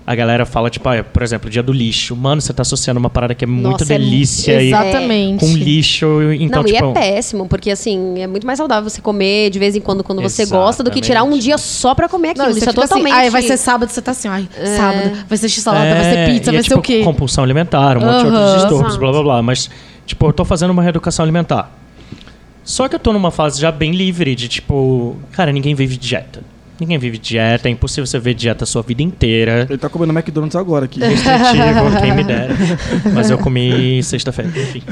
D: a galera fala, tipo, ah, por exemplo, dia do lixo. Mano, você tá associando uma parada que é muito
C: Nossa, é
D: delícia e
A: Exatamente.
D: com lixo. Então,
C: não,
D: tipo.
C: e é péssimo, porque assim, é muito mais saudável você comer de vez em quando quando você gosta do que
D: Exatamente.
C: tirar um dia só pra comer aquilo.
A: Não, você
C: Isso é
A: fica assim,
C: totalmente.
A: ai, vai ser sábado, você tá assim, ai, sábado, vai ser x-salada, vai ser
D: É,
A: pizza,
D: e
A: vai
D: é,
A: ser
D: tipo,
A: o quê?
D: compulsão alimentar, um monte de
A: Aham.
D: outros distúrbios, blá blá blá. Mas, tipo, eu tô fazendo uma reeducação alimentar. Só que eu tô numa fase já bem livre de, tipo, cara, ninguém vive dieta. Ninguém vive dieta, é impossível você ver dieta a sua vida inteira.
B: Ele tá comendo McDonald's agora aqui.
D: Restritivo, quem me dera. Mas eu comi sexta-feira, enfim.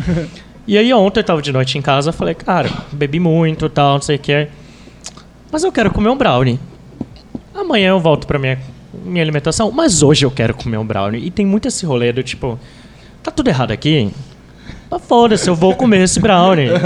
D: E aí ontem eu tava de noite em casa, falei, cara, bebi muito tal, não sei o que. Mas eu quero comer um brownie. Amanhã eu volto pra minha, minha alimentação, mas hoje eu quero comer um brownie. E tem muito esse rolê do tipo, tá tudo errado aqui? Tá foda-se, eu vou comer esse brownie.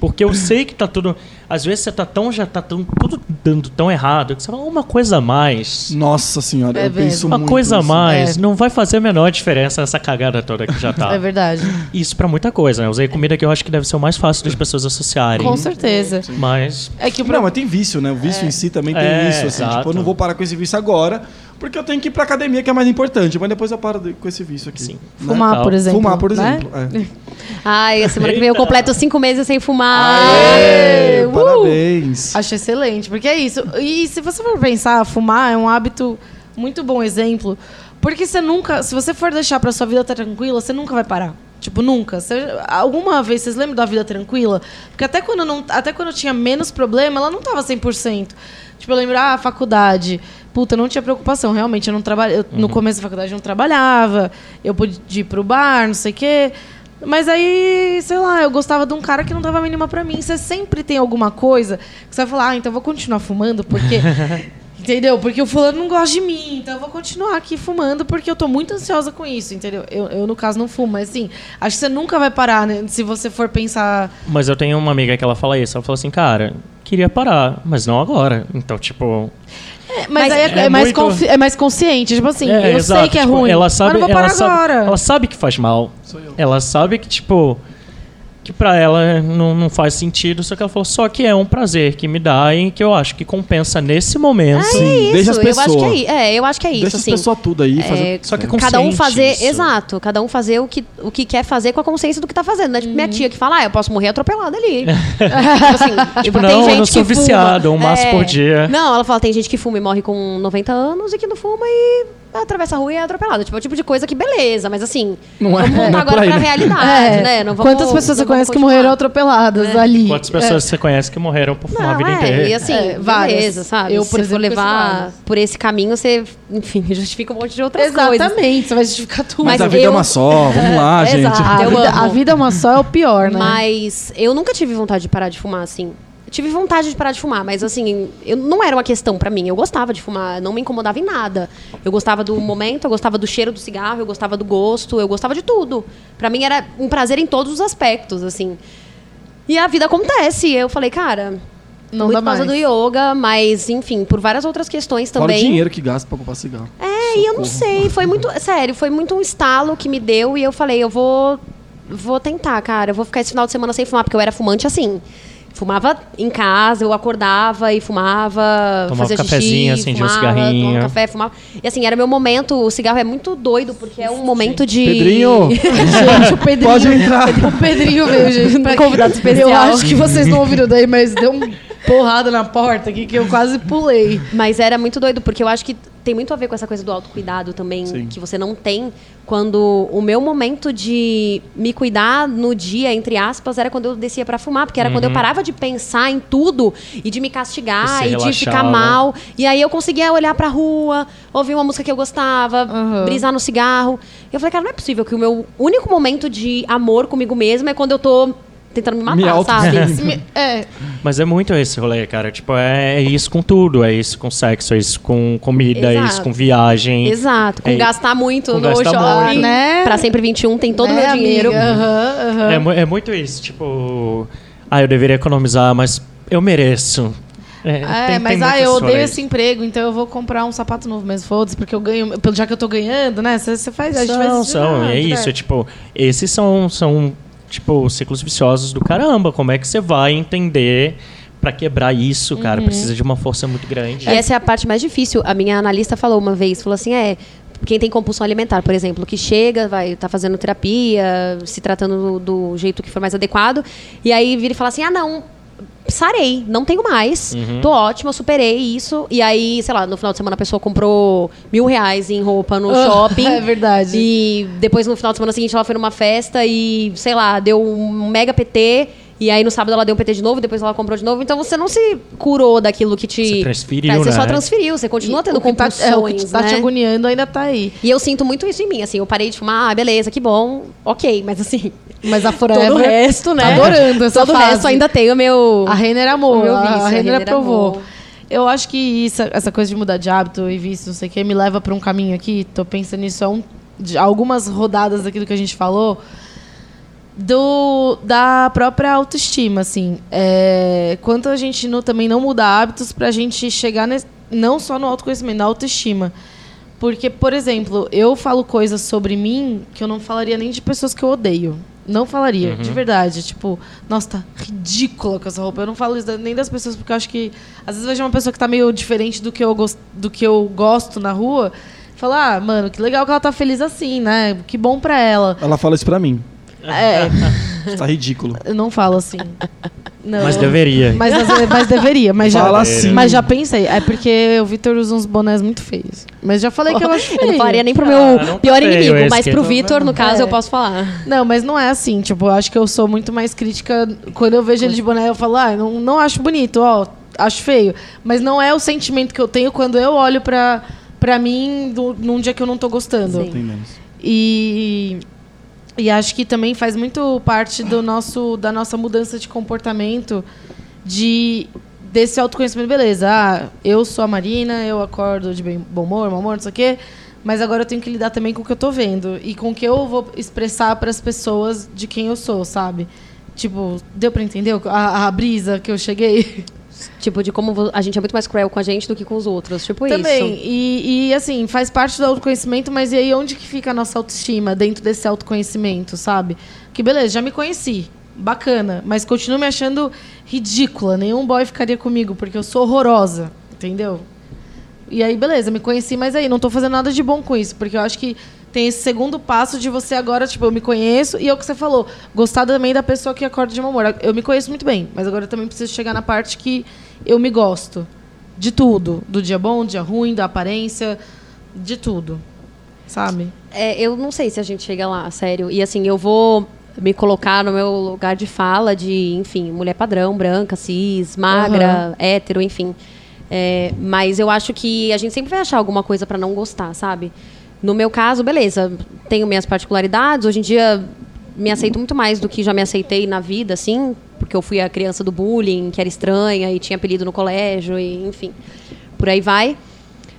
D: Porque eu sei que tá tudo. Às vezes você tá tão. Já tá tão, tudo dando tão errado que você fala uma coisa a mais.
B: Nossa senhora,
A: É
B: eu penso
A: mesmo.
D: Uma
B: muito
D: coisa a mais
A: É.
D: não vai fazer a menor diferença nessa cagada toda que já tá.
A: É verdade.
D: Isso pra muita coisa, né? Eu usei comida que eu acho que deve ser o mais fácil das pessoas associarem.
A: Com certeza.
D: Mas.
A: É que o
B: Não,
A: pro-
B: mas tem vício, né? O vício em si também tem
D: É,
B: isso. Assim, tipo, eu não vou parar com esse vício agora, porque eu tenho que ir pra academia, que é mais importante. Mas depois eu paro de- com esse vício aqui.
D: Sim.
B: né?
A: fumar, por exemplo.
B: Fumar, por
A: né?
B: exemplo. é.
C: Ai, a semana que vem eu
D: Eita.
C: completo cinco meses sem fumar.
B: Aê,
A: Uh!
B: Parabéns.
A: Acho excelente, porque é isso. E se você for pensar, fumar é um hábito muito bom exemplo, porque você nunca, se você for deixar pra sua vida estar tranquila, você nunca vai parar. Tipo, nunca. Você- alguma vez vocês lembram da vida tranquila? Porque até quando, não, até quando eu tinha menos problema, ela não tava 100%. Tipo, eu lembro, ah, faculdade. Puta, não tinha preocupação. Realmente, eu não trabalhava. No começo da faculdade, eu não trabalhava. Eu podia ir pro bar, não sei o quê. Mas aí, sei lá, eu gostava de um cara que não dava a mínima pra mim. Você sempre tem alguma coisa que você vai falar, ah, então eu vou continuar fumando, porque. entendeu? Porque o fulano não gosta de mim, então eu vou continuar aqui fumando, porque eu tô muito ansiosa com isso, entendeu? Eu, eu no caso, não fumo, mas assim, acho que você nunca vai parar, né? Se você for pensar.
D: Mas eu tenho uma amiga que ela fala isso. Ela fala assim, cara, queria parar, mas não agora. Então, tipo.
A: É, mas,
C: Mas
A: aí é,
D: é
A: é mais
D: muito-
A: é mais consciente. Tipo assim,
D: é,
A: eu
D: exato,
A: sei que é
D: tipo,
A: ruim.
D: Ela sabe,
A: mas não vou parar
D: ela sabe,
A: agora.
D: ela sabe que faz mal.
B: Sou eu.
D: Ela sabe que, tipo. Que pra ela não, não faz sentido, só que ela falou, só que é um prazer que me dá e que eu acho que compensa nesse momento.
B: Sim,
C: É isso,
B: deixa as
C: eu acho que é,
B: pessoas.
C: é, eu acho que é isso,
B: Deixa
C: assim.
B: as pessoas tudo aí. Fazer...
C: É,
D: Só que
B: É.
C: cada um fazer,
D: isso.
C: exato, cada um fazer o que, o que quer fazer com a consciência do que tá fazendo. Né? Tipo, minha tia que fala, ah, eu posso morrer atropelada ali. tipo assim,
D: Tipo,
C: tem
D: não, eu não sou viciado, um maço
C: É.
D: por dia.
C: Não, ela fala, tem gente que fuma e morre com 90 anos e que não fuma e atravessa a rua e é atropelada. Tipo, é o tipo de coisa que beleza, mas assim,
B: Não é-
C: vamos
B: não é
C: voltar
B: por
C: agora
B: aí,
C: pra
B: né?
C: realidade,
A: É.
C: né? Não vamos-
A: Quantas pessoas você
C: não
A: conhece que morreram atropeladas ali?
D: Quantas pessoas você conhece que morreram por fumar a
C: Não,
D: vida
C: é,
D: inteira?
C: e assim,
A: É, várias.
C: beleza, sabe?
A: Eu,
C: Se
A: por
C: você for levar por esse caminho, você, enfim, justifica um monte de outras coisas.
A: Exatamente, você vai justificar tudo.
B: Mas,
C: Mas
B: a vida é
C: eu-
B: uma só, vamos lá, gente.
A: A, vida, a vida é uma só é o pior, né?
C: Mas eu nunca tive vontade de parar de fumar, assim. Tive vontade de parar de fumar, mas assim, eu, não era uma questão pra mim. Eu gostava de fumar, não me incomodava em nada. Eu gostava do momento, eu gostava do cheiro do cigarro, eu gostava do gosto, eu gostava de tudo. Pra mim era um prazer em todos os aspectos, assim. E a vida acontece. Eu falei, cara,
A: Não
C: muito
A: dá
C: por causa
A: mais.
C: do yoga, mas enfim, por várias outras questões
B: Fora o
C: também.
B: dinheiro que gasta pra comprar cigarro.
C: É, e eu não sei, foi muito, sério, foi muito um estalo que me deu e eu falei, eu vou vou tentar, cara, eu vou ficar esse final de semana sem fumar, porque eu era fumante assim. Fumava em casa, eu acordava e fumava,
D: Tomava
C: fazia
D: um cafezinho,
C: xixi,
D: acendia um
C: fumava,
D: cigarrinho.
C: tomava café, fumava. E assim, era meu momento, o cigarro é muito doido, porque é um momento de...
B: Pedrinho!
A: Gente, o Pedrinho.
B: Pode entrar.
A: O Pedrinho veio, gente. Pra
C: Convidado especial.
A: Eu acho que vocês não ouviram daí, mas deu uma porrada na porta aqui que eu quase pulei.
C: Mas era muito doido, porque eu acho que tem muito a ver com essa coisa do autocuidado também,
B: Sim.
C: que você não tem quando o meu momento de me cuidar no dia, entre aspas, era quando eu descia pra fumar, porque era quando eu parava de pensar em tudo e de me castigar
D: E
C: e, de ficar
D: relaxava.
C: mal. E aí eu conseguia olhar pra rua, ouvir uma música que eu gostava,
A: Uhum.
C: brisar no cigarro. E eu falei, cara, não é possível que o meu único momento de amor comigo mesma é quando eu tô tentando me
B: Me
C: matar,
B: auto-
C: sabe?
A: Me- É,
D: Mas é muito esse rolê, cara. Tipo, é, é isso com tudo. É isso com sexo, é isso com comida, é isso
C: Exato.
D: com viagem.
C: Exato, com
D: É-
C: gastar muito
D: com
C: no
D: gastar
C: shopping.
D: muito.
A: Né?
C: Pra sempre 21 tem todo o
A: né,
C: meu dinheiro.
A: Aham, aham.
D: É, é muito isso. Tipo, ah, eu deveria economizar, mas eu mereço. É,
A: É,
D: tem-
A: mas
D: tem
A: ah, eu odeio esse emprego, então eu vou comprar um sapato novo mesmo. Foda-se, porque eu ganho. pelo- Já que eu tô ganhando, né? Você faz. A gente
D: São,
A: faz
D: são, é isso. É, tipo, esses são, são, tipo, ciclos viciosos do caramba. Como é que você vai entender pra quebrar isso,
A: Uhum.
D: cara? Precisa de uma força muito grande.
C: E essa é a parte mais difícil. A minha analista falou uma vez, falou assim, é, quem tem compulsão alimentar, por exemplo, que chega, vai tá fazendo terapia, se tratando do, do jeito que for mais adequado, e aí vira e fala assim, ah, não, sarei, não tenho mais,
D: Uhum.
C: tô ótima, superei isso, e aí, sei lá, no final de semana a pessoa comprou mil reais em roupa no shopping,
A: É verdade.
C: e depois no final de semana seguinte ela foi numa festa e, sei lá, deu um mega PT. E aí no sábado ela deu um PT de novo, depois ela comprou de novo. Então você não se curou daquilo que te.
D: Você transferiu,
C: É, Você só
D: né?
C: transferiu, você continua tendo
A: o que tá,
C: compulsões,
A: é, o que tá te
C: né?
A: agoniando ainda tá aí.
C: E eu sinto muito isso em mim, assim, eu parei de fumar, ah, beleza, que bom, ok, mas assim,
A: Mas a Forever.
C: todo o resto, né?
A: Adorando essa
C: Todo o resto ainda tem o meu...
A: A Renner amou,
C: O meu
A: a-
C: vício,
A: a
C: a
A: Renner
C: Renner
A: aprovou.
C: amou.
A: Eu acho que isso, essa coisa de mudar de hábito e vício, não sei o que, me leva pra um caminho aqui. Tô pensando nisso há um, de algumas rodadas daquilo que a gente falou. Do, da própria autoestima, assim. É, quanto a gente não- também não muda hábitos pra gente chegar nesse- não só no autoconhecimento, na autoestima. Porque, por exemplo, eu falo coisas sobre mim que eu não falaria nem de pessoas que eu odeio. Não falaria, de verdade. Tipo, nossa, tá ridícula com essa roupa. Eu não falo isso nem das pessoas, porque eu acho que. Às vezes eu vejo uma pessoa que tá meio diferente do que eu, gos- do que eu gosto na rua. Falar, ah, mano, que legal que ela tá feliz assim, né? Que bom pra ela.
B: Ela fala isso pra mim.
A: É,
B: tá ridículo.
A: eu não falo assim. Não.
D: Mas deveria.
A: Mas, mas deveria, mas já.
B: Fala assim.
A: Mas já pensei. É porque o Vitor usa uns bonés muito feios. Mas já falei que eu acho feio.
C: Eu não falaria nem pro
D: Ah,
C: meu
D: tá
C: pior inimigo, mas pro Vitor, no caso,
A: É.
C: eu posso falar.
A: Não, mas não é assim. Tipo, eu acho que eu sou muito mais crítica. Quando eu vejo ele de boné, eu falo, ah, não, não acho bonito, ó, acho feio. Mas não é o sentimento que eu tenho quando eu olho pra, pra mim do- num dia que eu não tô gostando.
C: Sim.
A: E, e acho que também faz muito parte do nosso, da nossa mudança de comportamento, de desse autoconhecimento. Beleza, ah, eu sou a Marina, eu acordo de bem, bom humor, mau humor, não sei o quê. Mas agora eu tenho que lidar também com o que eu tô vendo. E com o que eu vou expressar para as pessoas de quem eu sou, sabe? Tipo, deu pra entender a, a brisa que eu cheguei?
C: Tipo, de como a gente é muito mais cruel com a gente do que com os outros. Tipo
A: Também.
C: isso.
A: E, e, assim, faz parte do autoconhecimento, mas e aí onde que fica a nossa autoestima dentro desse autoconhecimento, sabe? Que beleza, já me conheci. Bacana. Mas continuo me achando ridícula. Nenhum boy ficaria comigo, porque eu sou horrorosa. Entendeu? E aí, beleza, me conheci, mas aí não tô fazendo nada de bom com isso, porque eu acho que tem esse segundo passo de você agora, tipo, eu me conheço, e é o que você falou, gostar também da pessoa que acorda de mau humor. Eu me conheço muito bem, mas agora eu também preciso chegar na parte que eu me gosto. De tudo. Do dia bom, do dia ruim, da aparência, de tudo. Sabe?
C: É, eu não sei se a gente chega lá, sério. E assim, eu vou me colocar no meu lugar de fala de, enfim, mulher padrão, branca, cis, magra, hétero, enfim. É, mas eu acho que a gente sempre vai achar alguma coisa pra não gostar, sabe? No meu caso, beleza, tenho minhas particularidades. Hoje em dia me aceito muito mais do que já me aceitei na vida, assim, porque eu fui a criança do bullying, que era estranha e tinha apelido no colégio, e, enfim, por aí vai.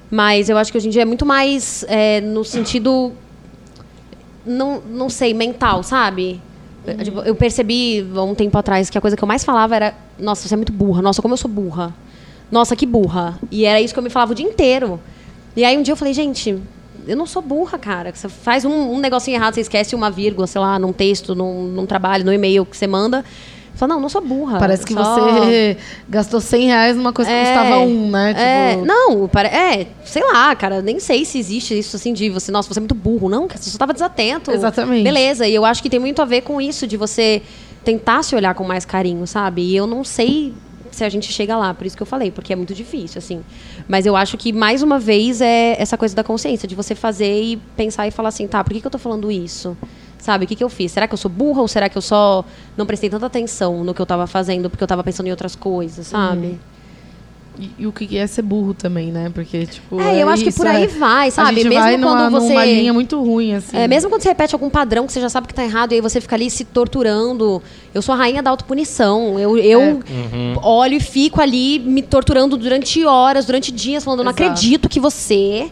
C: Mas eu acho que hoje em dia é muito mais é, no sentido não, não sei, mental, sabe? Tipo, eu percebi há um tempo atrás que a coisa que eu mais falava era: Nossa, você é muito burra. Nossa, como eu sou burra. Nossa, que burra. E era isso que eu me falava o dia inteiro. E aí um dia eu falei: Gente, eu não sou burra, cara. Você faz um, um negocinho errado, você esquece uma vírgula, sei lá, num texto, num, num trabalho, no e-mail que você manda. Fala, não, não sou burra.
A: Parece que
C: Só-
A: você gastou 100 reais numa coisa que
C: É,
A: custava um, né?
C: É,
A: Tipo,
C: não, pare- é, sei lá, cara, nem sei se existe isso assim de você, nossa, você é muito burro, não, você só estava desatento.
A: Exatamente.
C: Beleza, e eu acho que tem muito a ver com isso, de você tentar se olhar com mais carinho, sabe? E eu não sei se a gente chega lá, por isso que eu falei, porque é muito difícil, assim. Mas eu acho que, mais uma vez, é essa coisa da consciência, de você fazer e pensar e falar assim, tá, por que, que eu tô falando isso? Sabe, o que, que eu fiz? Será que eu sou burra ou será que eu só não prestei tanta atenção no que eu tava fazendo porque eu tava pensando em outras coisas, sabe?
A: E, e o que é ser burro também, né? Porque, tipo.
C: É, eu acho que
A: isso,
C: por aí
A: é.
C: vai,
A: A
C: sabe?
A: gente
C: Mesmo
A: vai
C: quando
A: numa,
C: você.
A: numa linha muito ruim, assim.
C: É, mesmo quando você repete algum padrão que você já sabe que tá errado, e aí você fica ali se torturando. Eu sou a rainha da autopunição. Eu, eu
A: É.
D: Uhum.
C: olho e fico ali me torturando durante horas, durante dias, falando, eu não
A: Exato.
C: acredito que você.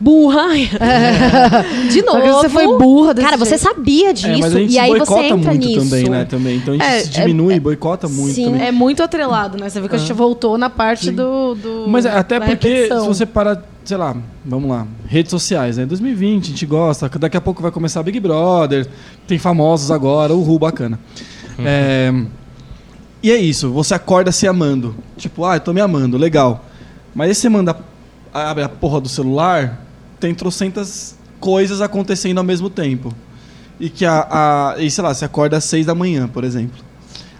C: Burra. De
A: Só
C: novo.
A: você foi burra desse
C: Cara, você
A: jeito.
C: sabia disso.
B: É, mas a gente
C: e aí você
B: boicota
C: entra
B: muito
C: nisso.
B: também, né? Também. Então a gente
A: É, é-
B: diminui e boicota muito
C: Sim.
B: também.
A: É muito atrelado, né? Você viu que a gente voltou na parte do, do.
B: Mas até
A: da
B: porque,
A: repetição.
B: se você parar, sei lá, vamos lá, redes sociais, né? 2020, a gente gosta, daqui a pouco vai começar Big Brother, tem famosos agora, uhul, bacana. É, e é isso, você acorda se amando. Tipo, ah, eu tô me amando, legal. Mas aí você manda, abre a porra do celular, tem trocentas coisas acontecendo ao mesmo tempo. E que a, a e sei lá, você acorda às seis da manhã, por exemplo.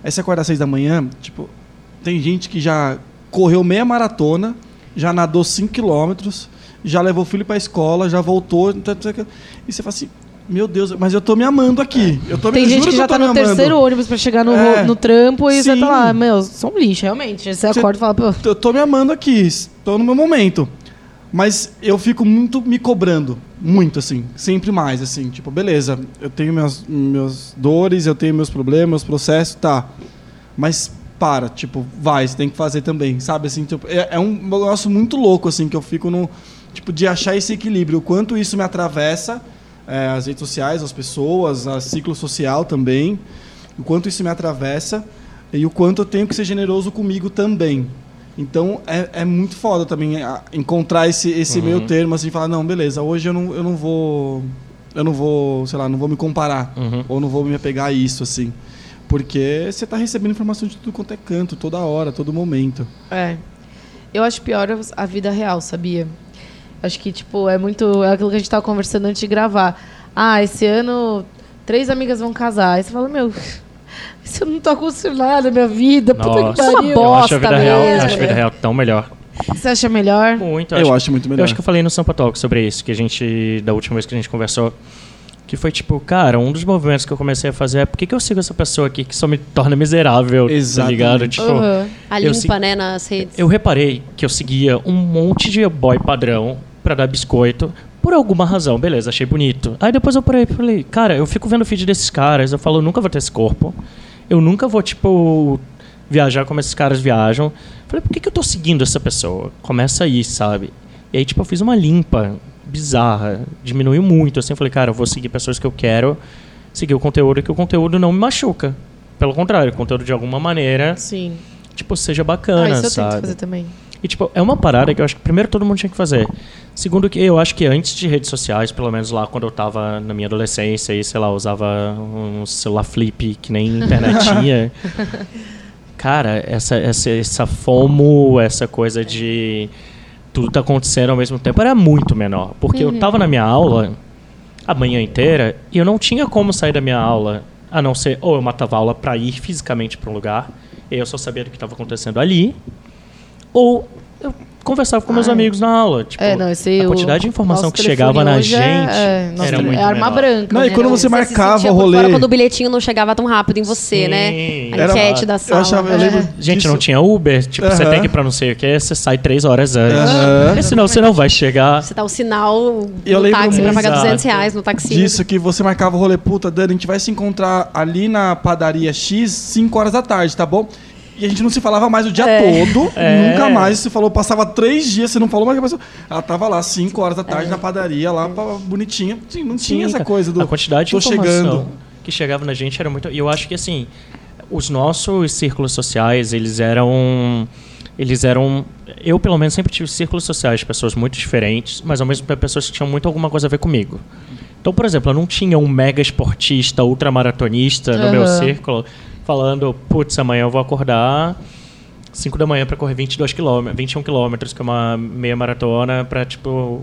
B: Aí você acorda às seis da manhã, tipo, tem gente que já correu meia maratona, já nadou 5 quilômetros, já levou o filho pra escola, já voltou. E você fala assim, meu Deus, mas eu tô me amando aqui. Eu tô
A: Tem gente que já
B: tô
A: tá no terceiro ônibus pra chegar no,
B: É.
A: no trampo e você
B: Sim.
A: tá lá, meu, são um lixo, realmente. Você
B: Você-
A: acorda e fala, pô,
B: Eu tô me amando aqui, estou no meu momento. Mas eu fico muito me cobrando, muito assim, sempre mais assim, tipo, beleza, eu tenho meus, meus dores, eu tenho meus problemas, meus processos, tá. Mas para, tipo, vai, você tem que fazer também, sabe assim, tipo, é, é um negócio muito louco assim que eu fico no tipo de achar esse equilíbrio, o quanto isso me atravessa é, as redes sociais, as pessoas, a ciclo social também, o quanto isso me atravessa e o quanto eu tenho que ser generoso comigo também. Então é, é muito foda também encontrar esse, esse
D: Uhum.
B: meio termo, assim, falar, não, beleza, hoje eu não, eu não vou. Eu não vou, sei lá, não vou me comparar.
D: Uhum.
B: Ou não vou me apegar a isso, assim. Porque você tá recebendo informação de tudo quanto é canto, toda hora, todo momento.
A: É. Eu acho pior a vida real, sabia? Acho que, tipo, é muito. É aquilo que a gente tava conversando antes de gravar. Ah, esse ano três amigas vão casar. Aí você fala, meu, isso não tá acontecendo nada na minha vida. Puta que
D: Nossa,
C: é uma
A: pariu.
D: eu acho a
C: bosta
D: vida real, eu
C: mesmo,
D: acho a vida real tão melhor.
A: Você acha melhor?
D: Muito.
B: Eu acho muito melhor.
D: Eu acho que eu falei no Sampa Talk sobre isso, que a gente, da última vez que a gente conversou, que foi tipo, cara, um dos movimentos que eu comecei a fazer é por que, que eu sigo essa pessoa aqui que só me torna miserável,
B: Exatamente.
D: tá ligado? Tipo,
A: Uhum.
C: A
D: Eu
C: limpa, né, nas redes.
D: eu reparei que eu seguia um monte de boy padrão pra dar biscoito. Por alguma razão, beleza, achei bonito. Aí depois eu parei e falei, cara, eu fico vendo o feed desses caras, eu falo, eu nunca vou ter esse corpo. Eu nunca vou, tipo, viajar como esses caras viajam. Falei, por que, que eu tô seguindo essa pessoa? Começa aí, sabe? E aí, tipo, eu fiz uma limpa bizarra. Diminuiu muito, assim. Eu falei, cara, eu vou seguir pessoas que eu quero seguir o conteúdo, que o conteúdo não me machuca. Pelo contrário, o conteúdo de alguma maneira,
A: Sim.
D: tipo, seja
A: Ah,
D: bacana,
A: isso eu
D: sabe?
A: tento fazer também.
D: E, tipo, é uma parada que eu acho que primeiro todo mundo tinha que fazer. Segundo, que eu acho que antes de redes sociais, pelo menos lá quando eu tava na minha adolescência e, sei lá, usava um celular flip que nem internet tinha. Cara, essa, essa, essa FOMO, essa coisa de tudo tá acontecendo ao mesmo tempo era muito menor. Porque eu tava na minha aula a manhã inteira e eu não tinha como sair da minha aula a não ser ou eu matava a aula pra ir fisicamente pra um lugar, e eu só sabia do que estava acontecendo ali, ou eu conversava com meus
A: é.
D: amigos na aula. Tipo,
A: É, não, esse
D: a
A: o
D: quantidade de informação
A: nosso
D: que chegava
A: telefone
D: na
A: hoje
D: gente
A: é, é, nosso
D: era
A: tele-
D: muito
A: é arma
D: menor.
A: branca.
B: Não, e
A: né?
B: quando você
C: se
B: marcava
C: sentia
B: o
C: por
B: rolê.
C: Fora quando o bilhetinho não chegava tão rápido em você,
D: Sim.
C: né? A
B: Era-
C: enquete da
B: Eu
C: sala.
B: achava, eu
C: É.
B: lembro
D: Gente,
B: disso.
D: não tinha Uber, tipo, você
B: Aham.
D: tem que ir pra não sei o que, você sai três horas antes.
B: Aham.
D: Porque senão você não vai chegar.
C: Você dá o sinal
B: Eu
C: do
B: lembro
C: táxi pra
B: muito.
C: pagar 200
D: Exato.
C: reais no taxi.
B: disso que você marcava o rolê, puta, Dani, a gente vai se encontrar ali na padaria X 5 horas da tarde, tá bom? E a gente não se falava mais o dia
C: É.
B: todo,
D: É.
B: nunca mais se falou, passava três dias, você não falou mais a pessoa. Ela tava lá 5 horas da tarde na padaria, lá bonitinha. Sim, não tinha essa coisa do.
D: A quantidade de
B: tô
D: informação
B: chegando.
D: que chegava na gente era muito. E eu acho que assim, os nossos círculos sociais, eles eram. Eles eram. Eu, pelo menos, sempre tive círculos sociais de pessoas muito diferentes, mas ao mesmo tempo pessoas que tinham muito alguma coisa a ver comigo. Então, por exemplo, eu não tinha um mega esportista, ultramaratonista no meu círculo falando, putz, amanhã eu vou acordar 5 da manhã para correr 22 km, 21 quilômetros, que é uma meia maratona, pra, tipo,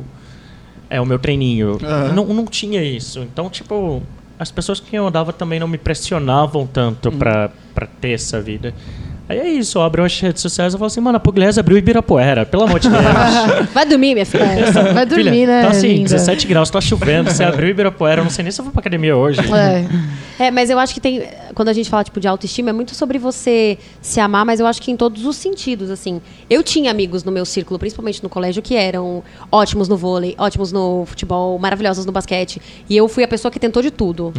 D: é o meu treininho.
B: Aham.
D: Não, não tinha isso. Então, tipo, as pessoas com quem eu andava também não me pressionavam tanto
B: Uhum.
D: pra, pra ter essa vida. Aí é isso, eu abro as redes sociais e falo assim, mano, a Pugliese abriu Ibirapuera, pelo amor de Deus.
C: Vai dormir, minha filha.
A: Vai dormir,
D: Filha,
A: né?
D: Tá assim,
A: linda?
D: 17 graus, tá chovendo, você abriu Ibirapuera, eu não sei nem se eu vou pra academia hoje.
A: É.
C: É, mas eu acho que tem. Quando a gente fala tipo de autoestima, é muito sobre você se amar, mas eu acho que em todos os sentidos, assim. Eu tinha amigos no meu círculo, principalmente no colégio, que eram ótimos no vôlei, ótimos no futebol, maravilhosos no basquete, e eu fui a pessoa que tentou de tudo.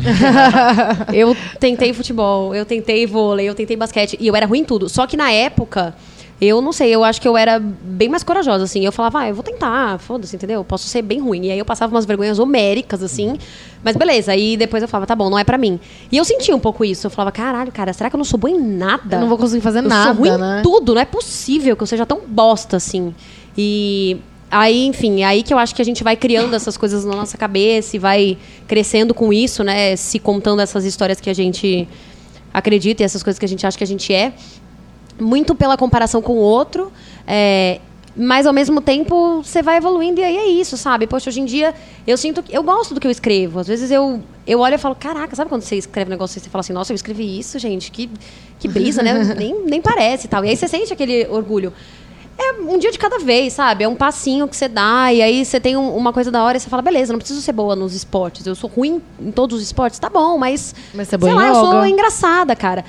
C: eu tentei futebol, eu tentei vôlei, eu tentei basquete, e eu era ruim em tudo. Só que na época, eu não sei, eu acho que eu era bem mais corajosa, assim. Eu falava, ah, eu vou tentar, foda-se, entendeu? Posso ser bem ruim. E aí eu passava umas vergonhas homéricas, assim. Mas beleza, aí depois eu falava, tá bom, não é pra mim. E eu sentia um pouco isso. Eu falava, caralho, cara, será que eu não sou boa em nada?
A: Eu não vou conseguir fazer
C: eu
A: nada,
C: sou ruim
A: né?
C: em tudo, não é possível que eu seja tão bosta, assim. E aí, enfim, é aí que eu acho que a gente vai criando essas coisas na nossa cabeça e vai crescendo com isso, né? Se contando essas histórias que a gente acredita e essas coisas que a gente acha que a gente é muito pela comparação com o outro, é, mas ao mesmo tempo você vai evoluindo e aí é isso, sabe? Poxa, hoje em dia eu sinto que eu gosto do que eu escrevo. Às vezes eu, eu olho e falo, caraca, sabe quando você escreve um negócio e você fala assim, nossa, eu escrevi isso, gente, que, que brisa, né? nem, nem parece e tal. E aí você sente aquele orgulho. É um dia de cada vez, sabe? É um passinho que você dá, e aí você tem um- uma coisa da hora e você fala, beleza, não preciso ser boa nos esportes. Eu sou ruim em todos os esportes, tá bom, mas.
A: Mas você é boa
C: sei lá, eu sou
A: yoga.
C: engraçada, cara.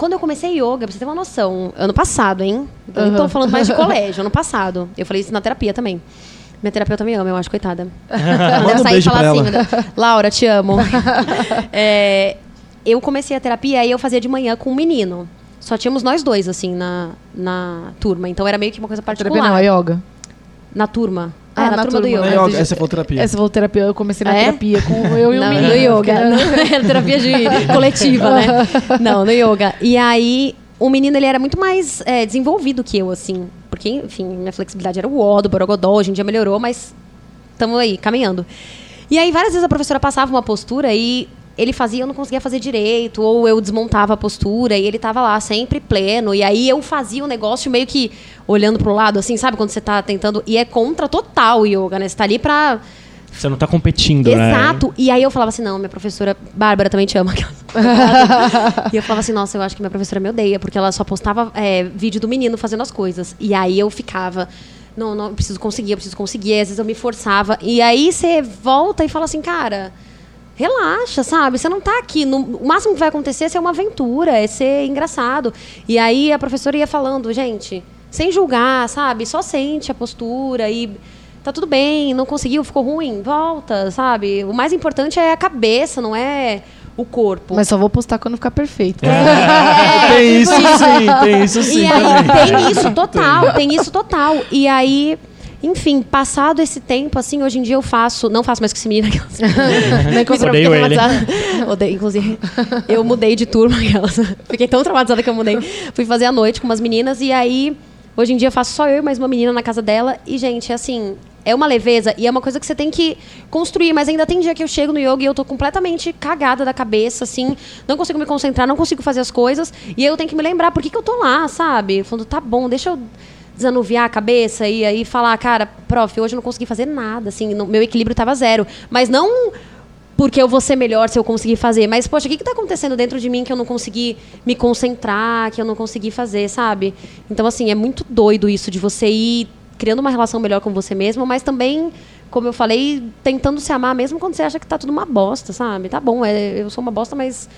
C: Quando eu comecei yoga, pra você ter uma noção, ano passado, hein? Eu não tô
A: Uhum.
C: falando mais de colégio, ano passado. Eu falei isso na terapia também. Minha terapeuta me ama, eu acho, coitada.
B: Manda um
C: Deve sair e
B: beijo
C: falar assim, né? Laura, te amo. É, eu comecei a terapia e eu fazia de manhã com um menino. Só tínhamos nós dois, assim, na, na turma. Então era meio que uma coisa particular.
A: Terapia não, é yoga.
C: Na turma.
A: Ah,
C: é, na,
A: na
C: turma, do
A: turma.
C: yoga.
B: É yoga, essa foi terapia.
A: Essa foi terapia, eu comecei na
C: É?
A: terapia com eu e o
C: Não,
A: menino.
C: no yoga.
A: Era-
C: terapia de coletiva, né? Não, no yoga. E aí, o menino, ele era muito mais é, desenvolvido que eu, assim. Porque, enfim, minha flexibilidade era o ó do Borogodó. Hoje em dia melhorou, mas estamos aí, caminhando. E aí, várias vezes a professora passava uma postura e ele fazia, eu não conseguia fazer direito, ou eu desmontava a postura e ele tava lá sempre pleno. E aí eu fazia o negócio meio que olhando pro lado, assim, sabe? Quando você tá tentando. E é contra total o yoga, né? Você tá ali pra
D: Você não tá competindo, né?
C: Exato. E aí eu falava assim, não, minha professora Bárbara também te ama. e eu falava assim, nossa, eu acho que minha professora me odeia, porque ela só postava é, vídeo do menino fazendo as coisas. E aí eu ficava, não, não, eu preciso conseguir, eu preciso conseguir. E às vezes eu me forçava. E aí você volta e fala assim, cara, relaxa, sabe? Você não tá aqui. No, o máximo que vai acontecer é ser uma aventura, é ser engraçado. E aí a professora ia falando, gente, sem julgar, sabe? Só sente a postura e tá tudo bem, não conseguiu, ficou ruim, volta, sabe? O mais importante é a cabeça, não é o corpo.
A: Mas só vou postar quando ficar perfeito.
C: É,
B: tem isso
C: tipo
B: sim, tem isso sim.
C: e aí tem isso total, tem isso total. E aí, enfim, passado esse tempo, assim, hoje em dia eu faço, não faço mais com esse menino. aquelas-
A: Nem com-
D: Odeio ele.
C: Odeio, inclusive. Eu mudei de turma. aquelas. Fiquei tão traumatizada que eu mudei. Fui fazer a noite com umas meninas e aí, hoje em dia, eu faço só eu e mais uma menina na casa dela. E, gente, assim, é uma leveza e é uma coisa que você tem que construir. Mas ainda tem dia que eu chego no yoga e eu tô completamente cagada da cabeça, assim. Não consigo me concentrar, não consigo fazer as coisas. E eu tenho que me lembrar por que, que eu tô lá, sabe? Falando, tá bom, deixa eu desanuviar a cabeça e aí falar, cara, prof, hoje eu não consegui fazer nada, assim, meu equilíbrio tava zero. Mas não porque eu vou ser melhor se eu conseguir fazer. Mas, poxa, o que está acontecendo dentro de mim que eu não consegui me concentrar, que eu não consegui fazer, sabe? Então, assim, é muito doido isso de você ir criando uma relação melhor com você mesmo, mas também, como eu falei, tentando se amar mesmo quando você acha que tá tudo uma bosta, sabe? Tá bom, é, eu sou uma bosta, mas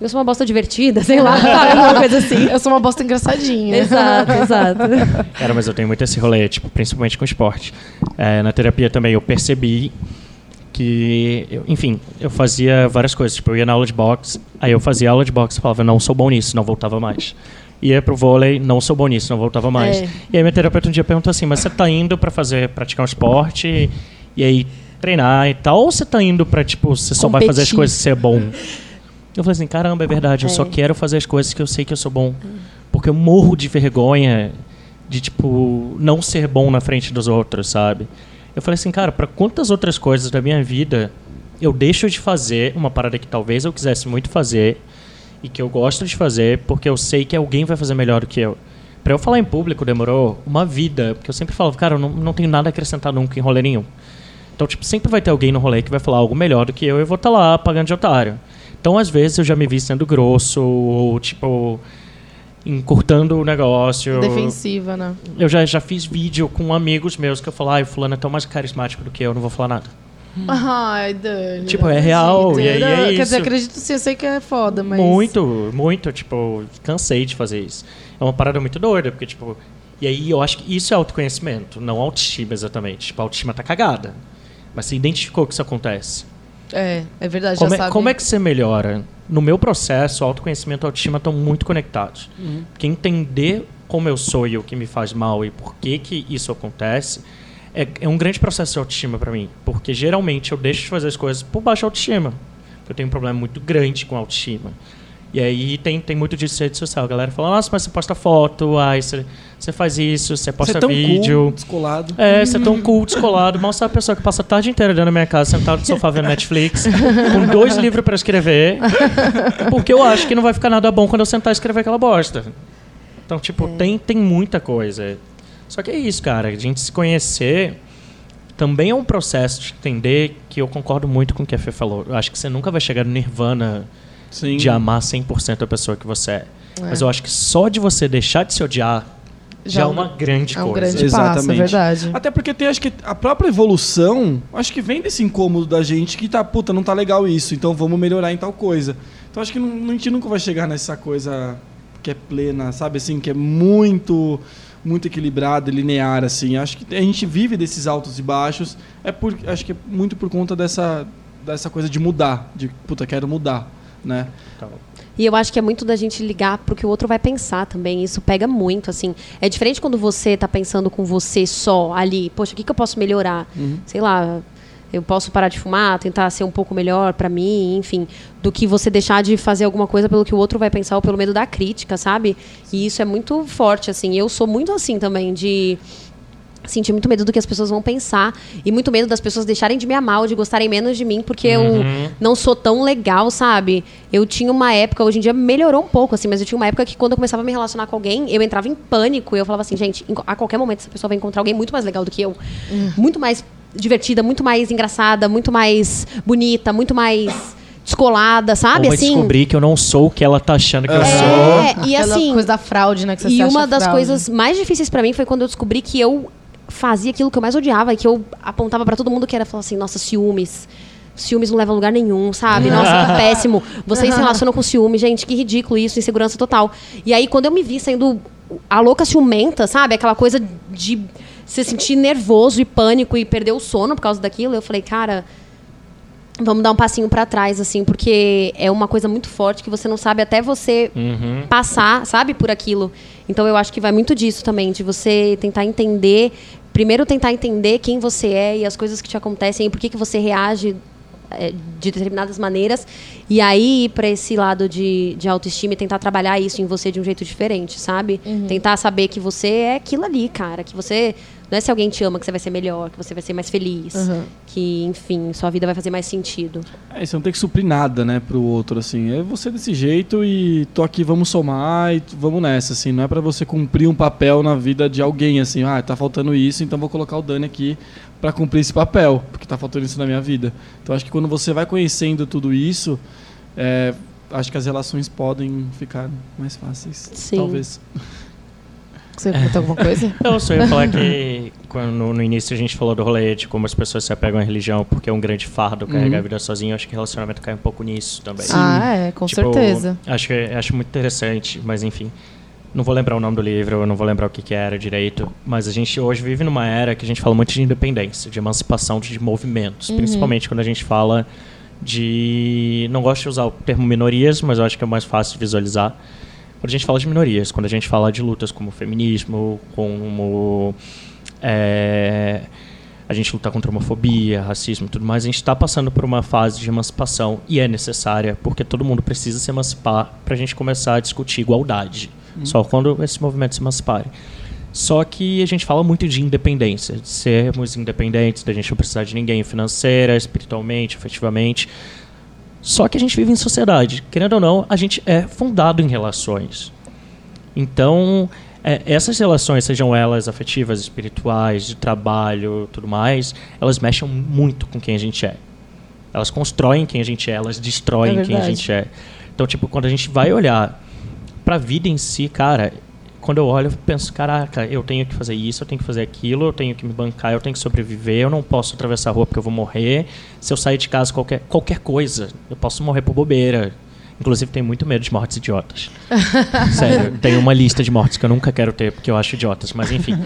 C: eu sou uma bosta divertida, sei lá, sabe? Alguma coisa assim.
A: Eu sou uma bosta engraçadinha.
C: Exato, exato.
D: Cara, mas eu tenho muito esse rolê, tipo, principalmente com esporte. É, na terapia também eu percebi que, eu- enfim, eu fazia várias coisas. Tipo, eu ia na aula de boxe, aí eu fazia aula de boxe e falava, não sou bom nisso, não voltava mais. Ia pro vôlei, não sou bom nisso, não voltava mais.
C: É.
D: E aí minha terapeuta um dia perguntou assim, mas você tá indo pra fazer, praticar um esporte e aí treinar e tal, ou você tá indo pra, tipo, você só vai fazer as
C: Competir.
D: coisas ser bom? Eu falei assim, caramba, é verdade, eu só
C: É.
D: quero fazer as coisas que eu sei que eu sou bom. Porque eu morro de vergonha de, tipo, não ser bom na frente dos outros, sabe? Eu falei assim, cara, pra quantas outras coisas da minha vida eu deixo de fazer uma parada que talvez eu quisesse muito fazer e que eu gosto de fazer porque eu sei que alguém vai fazer melhor do que eu. Pra eu falar em público demorou uma vida, porque eu sempre falava, cara, eu não, não tenho nada a acrescentar nunca em rolê nenhum. Então, tipo, sempre vai ter alguém no rolê que vai falar algo melhor do que eu e eu vou estar lá pagando de otário. Então, às vezes, eu já me vi sendo grosso, ou, tipo, encurtando o negócio.
A: Defensiva, né?
D: Eu já, já fiz vídeo com amigos meus que eu falo, ai, o fulano é tão mais carismático do que eu, não vou falar nada.
A: Ai, Dani.
D: Tipo, é real, e aí é
A: Quer
D: isso.
A: dizer, acredito sim, eu sei que é foda, mas...
D: Muito, muito, tipo, cansei de fazer isso. É uma parada muito doida, porque, tipo. E aí eu acho que isso é autoconhecimento, não autoestima exatamente. Tipo, a autoestima tá cagada. Mas você identificou que isso acontece.
A: É, é verdade,
D: Como
A: já
D: é,
A: sabe.
D: como é que você melhora? No meu processo, autoconhecimento e autoestima estão muito conectados.
A: Uhum.
D: Porque entender como eu sou e o que me faz mal e por que, que isso acontece é, é um grande processo de autoestima para mim. Porque geralmente eu deixo de fazer as coisas por baixa autoestima. Eu tenho um problema muito grande com autoestima. E aí tem, tem muito disso em rede social. A galera fala, nossa, mas você posta foto, ai, você, você faz isso, você
B: Você
D: posta
B: é tão
D: vídeo.
B: cool, descolado.
D: É, você é tão cool, descolado. Mal sabe a pessoa que passa a tarde inteira dentro da minha casa, sentado no sofá vendo Netflix, com dois livros pra escrever, porque eu acho que não vai ficar nada bom quando eu sentar e escrever aquela bosta. Então, tipo, tem, tem muita coisa. Só que é isso, cara. A gente se conhecer também é um processo de entender que eu concordo muito com o que a Fê falou. Eu acho que você nunca vai chegar no nirvana
B: Sim.
D: de amar 100% a pessoa que você é. Mas eu acho que só de você deixar de se odiar já, é uma grande
A: É um
D: coisa.
A: grande passo, é
B: Exatamente.
A: verdade.
B: Até porque tem, acho que a própria evolução, acho que vem desse incômodo da gente que tá, puta, não tá legal isso, então vamos melhorar em tal coisa. Então acho que não, a gente nunca vai chegar nessa coisa que é plena, sabe assim, que é muito muito equilibrada, e linear assim. Acho que a gente vive desses altos e baixos, é por acho que é muito por conta dessa dessa coisa de mudar, de puta, quero mudar, né?
D: Então,
C: E eu acho que é muito da gente ligar pro que o outro vai pensar também. Isso pega muito, assim. É diferente quando você tá pensando com você só ali. Poxa, o que, que eu posso melhorar? Sei lá, eu posso parar de fumar, tentar ser um pouco melhor pra mim, enfim. Do que você deixar de fazer alguma coisa pelo que o outro vai pensar ou pelo medo da crítica, sabe? E isso é muito forte, assim. Eu sou muito assim também, de sentir muito medo do que as pessoas vão pensar e muito medo das pessoas deixarem de me amar ou de gostarem menos de mim porque eu não sou tão legal, sabe? Eu tinha uma época, hoje em dia melhorou um pouco, assim, mas eu tinha uma época que quando eu começava a me relacionar com alguém, eu entrava em pânico e eu falava assim, gente, a qualquer momento essa pessoa vai encontrar alguém muito mais legal do que eu, muito mais divertida, muito mais engraçada, muito mais bonita, muito mais descolada, sabe?
D: Vai
C: assim.
D: descobrir que eu não sou o que ela tá achando que eu sou.
C: É, e assim,
A: coisa da fraude, né? Que você
C: e uma das
A: fraude.
C: coisas mais difíceis pra mim foi quando eu descobri que eu fazia aquilo que eu mais odiava e que eu apontava pra todo mundo que era falar assim, nossa, ciúmes. Ciúmes não leva a lugar nenhum, sabe? Nossa, que péssimo. Vocês se relacionam com ciúme, gente, que ridículo isso, insegurança total. E aí, quando eu me vi saindo a louca ciumenta, sabe? Aquela coisa de se sentir nervoso e pânico e perder o sono por causa daquilo, eu falei, cara, vamos dar um passinho pra trás, assim, porque é uma coisa muito forte que você não sabe até você
D: Uhum.
C: passar, sabe, por aquilo. Então eu acho que vai muito disso também, de você tentar entender, primeiro tentar entender quem você é e as coisas que te acontecem e por que, que você reage é, de determinadas maneiras e aí ir para esse lado de, de autoestima e tentar trabalhar isso em você de um jeito diferente, sabe? Tentar saber que você é aquilo ali, cara, que você não é se alguém te ama que você vai ser melhor, que você vai ser mais feliz, que enfim, sua vida vai fazer mais sentido.
B: É, você não tem que suprir nada, né, pro outro, assim. É você desse jeito e tô aqui, vamos somar e vamos nessa, assim. Não é pra você cumprir um papel na vida de alguém, assim. Ah, tá faltando isso, então vou colocar o Dani aqui pra cumprir esse papel, porque tá faltando isso na minha vida. Então acho que quando você vai conhecendo tudo isso, é, acho que as relações podem ficar mais fáceis.
C: Sim.
B: Talvez.
A: Você comentou alguma coisa?
D: Eu só ia falar que quando, no início a gente falou do rolê de como as pessoas se apegam à religião porque é um grande fardo carregar
B: Uhum.
D: a vida sozinho. Acho que relacionamento cai um pouco nisso também.
A: Ah, é, com
D: Tipo,
A: certeza.
D: Acho, que- acho muito interessante, mas enfim. Não vou lembrar o nome do livro, eu não vou lembrar o que, que era direito, mas a gente hoje vive numa era que a gente fala muito de independência, de emancipação de movimentos, principalmente quando a gente fala de. Não gosto de usar o termo minorias, mas eu acho que é mais fácil de visualizar. Quando a gente fala de minorias, quando a gente fala de lutas como feminismo, como. é, a gente lutar contra homofobia, racismo e tudo mais, a gente está passando por uma fase de emancipação e é necessária, porque todo mundo precisa se emancipar para a gente começar a discutir igualdade. Só quando esses movimentos se emanciparem. Só que a gente fala muito de independência, de sermos independentes, da gente não precisar de ninguém financeira, espiritualmente, afetivamente. Só que a gente vive em sociedade. Querendo ou não, a gente é fundado em relações. Então, é, essas relações, sejam elas afetivas, espirituais, de trabalho, tudo mais, elas mexem muito com quem a gente é. Elas constroem quem a gente é, elas destroem
A: É
D: quem a gente é. Então, tipo, quando a gente vai olhar pra vida em si, cara, quando eu olho, eu penso, caraca, eu tenho que fazer isso, eu tenho que fazer aquilo, eu tenho que me bancar, eu tenho que sobreviver, eu não posso atravessar a rua porque eu vou morrer. Se eu sair de casa, qualquer, qualquer coisa, eu posso morrer por bobeira. Inclusive, tenho muito medo de mortes idiotas. Sério, tem uma lista de mortes que eu nunca quero ter porque eu acho idiotas. Mas, enfim,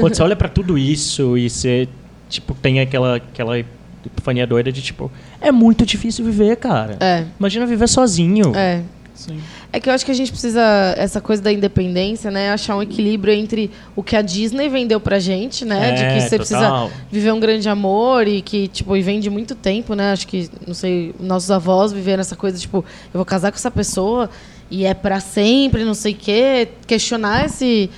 D: quando você olha pra tudo isso e você, tipo, tem aquela, aquela epifania doida de, tipo, é muito difícil viver, cara.
A: É.
D: Imagina viver sozinho.
A: É.
B: Sim.
A: É que eu acho que a gente precisa, essa coisa da independência, né? Achar um equilíbrio entre o que a Disney vendeu pra gente, né? de
D: É,
A: que você
D: total.
A: precisa viver um grande amor e que, tipo, e vem de muito tempo, né? Acho que, não sei, nossos avós viveram essa coisa, tipo, eu vou casar com essa pessoa e é pra sempre, não sei o quê. Questionar esse,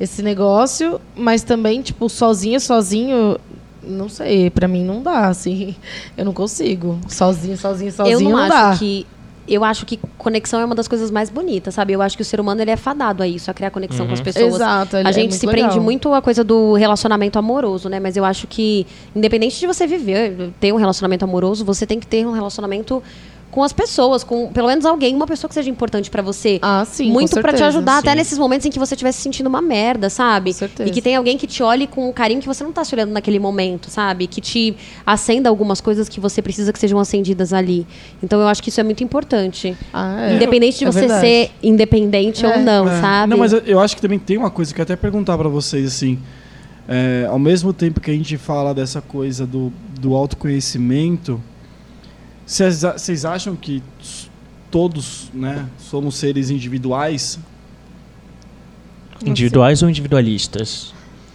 A: esse negócio, mas também, tipo, sozinho, sozinho. Não sei, pra mim não dá, assim. Eu não consigo. Sozinho, sozinho, sozinho
C: eu não, acho
A: dá.
C: que eu acho que conexão é uma das coisas mais bonitas, sabe? Eu acho que o ser humano ele é fadado a isso, a criar conexão com as pessoas.
A: Exato, ele
C: A
A: é
C: gente
A: muito
C: se
A: legal.
C: prende muito à coisa do relacionamento amoroso, né? Mas eu acho que, independente de você viver, ter um relacionamento amoroso, você tem que ter um relacionamento com as pessoas, com pelo menos alguém, uma pessoa que seja importante pra você.
A: Ah, sim,
C: muito pra te ajudar até
D: Sim.
C: nesses momentos em que você estiver se sentindo uma merda, sabe?
A: Com certeza.
C: E que tem alguém que te olhe com um carinho que você não tá se olhando naquele momento, sabe? Que te acenda algumas coisas que você precisa que sejam acendidas ali. Então eu acho que isso é muito importante.
A: Ah, é.
C: Independente de
A: É
C: você
A: verdade.
C: ser independente
A: É.
C: ou não,
B: É.
C: sabe?
B: Não, mas eu- acho que também tem uma coisa que eu até perguntar pra vocês, assim. É, ao mesmo tempo que a gente fala dessa coisa do, do autoconhecimento, vocês acham que todos né, somos seres individuais?
D: Individuais ou individualistas?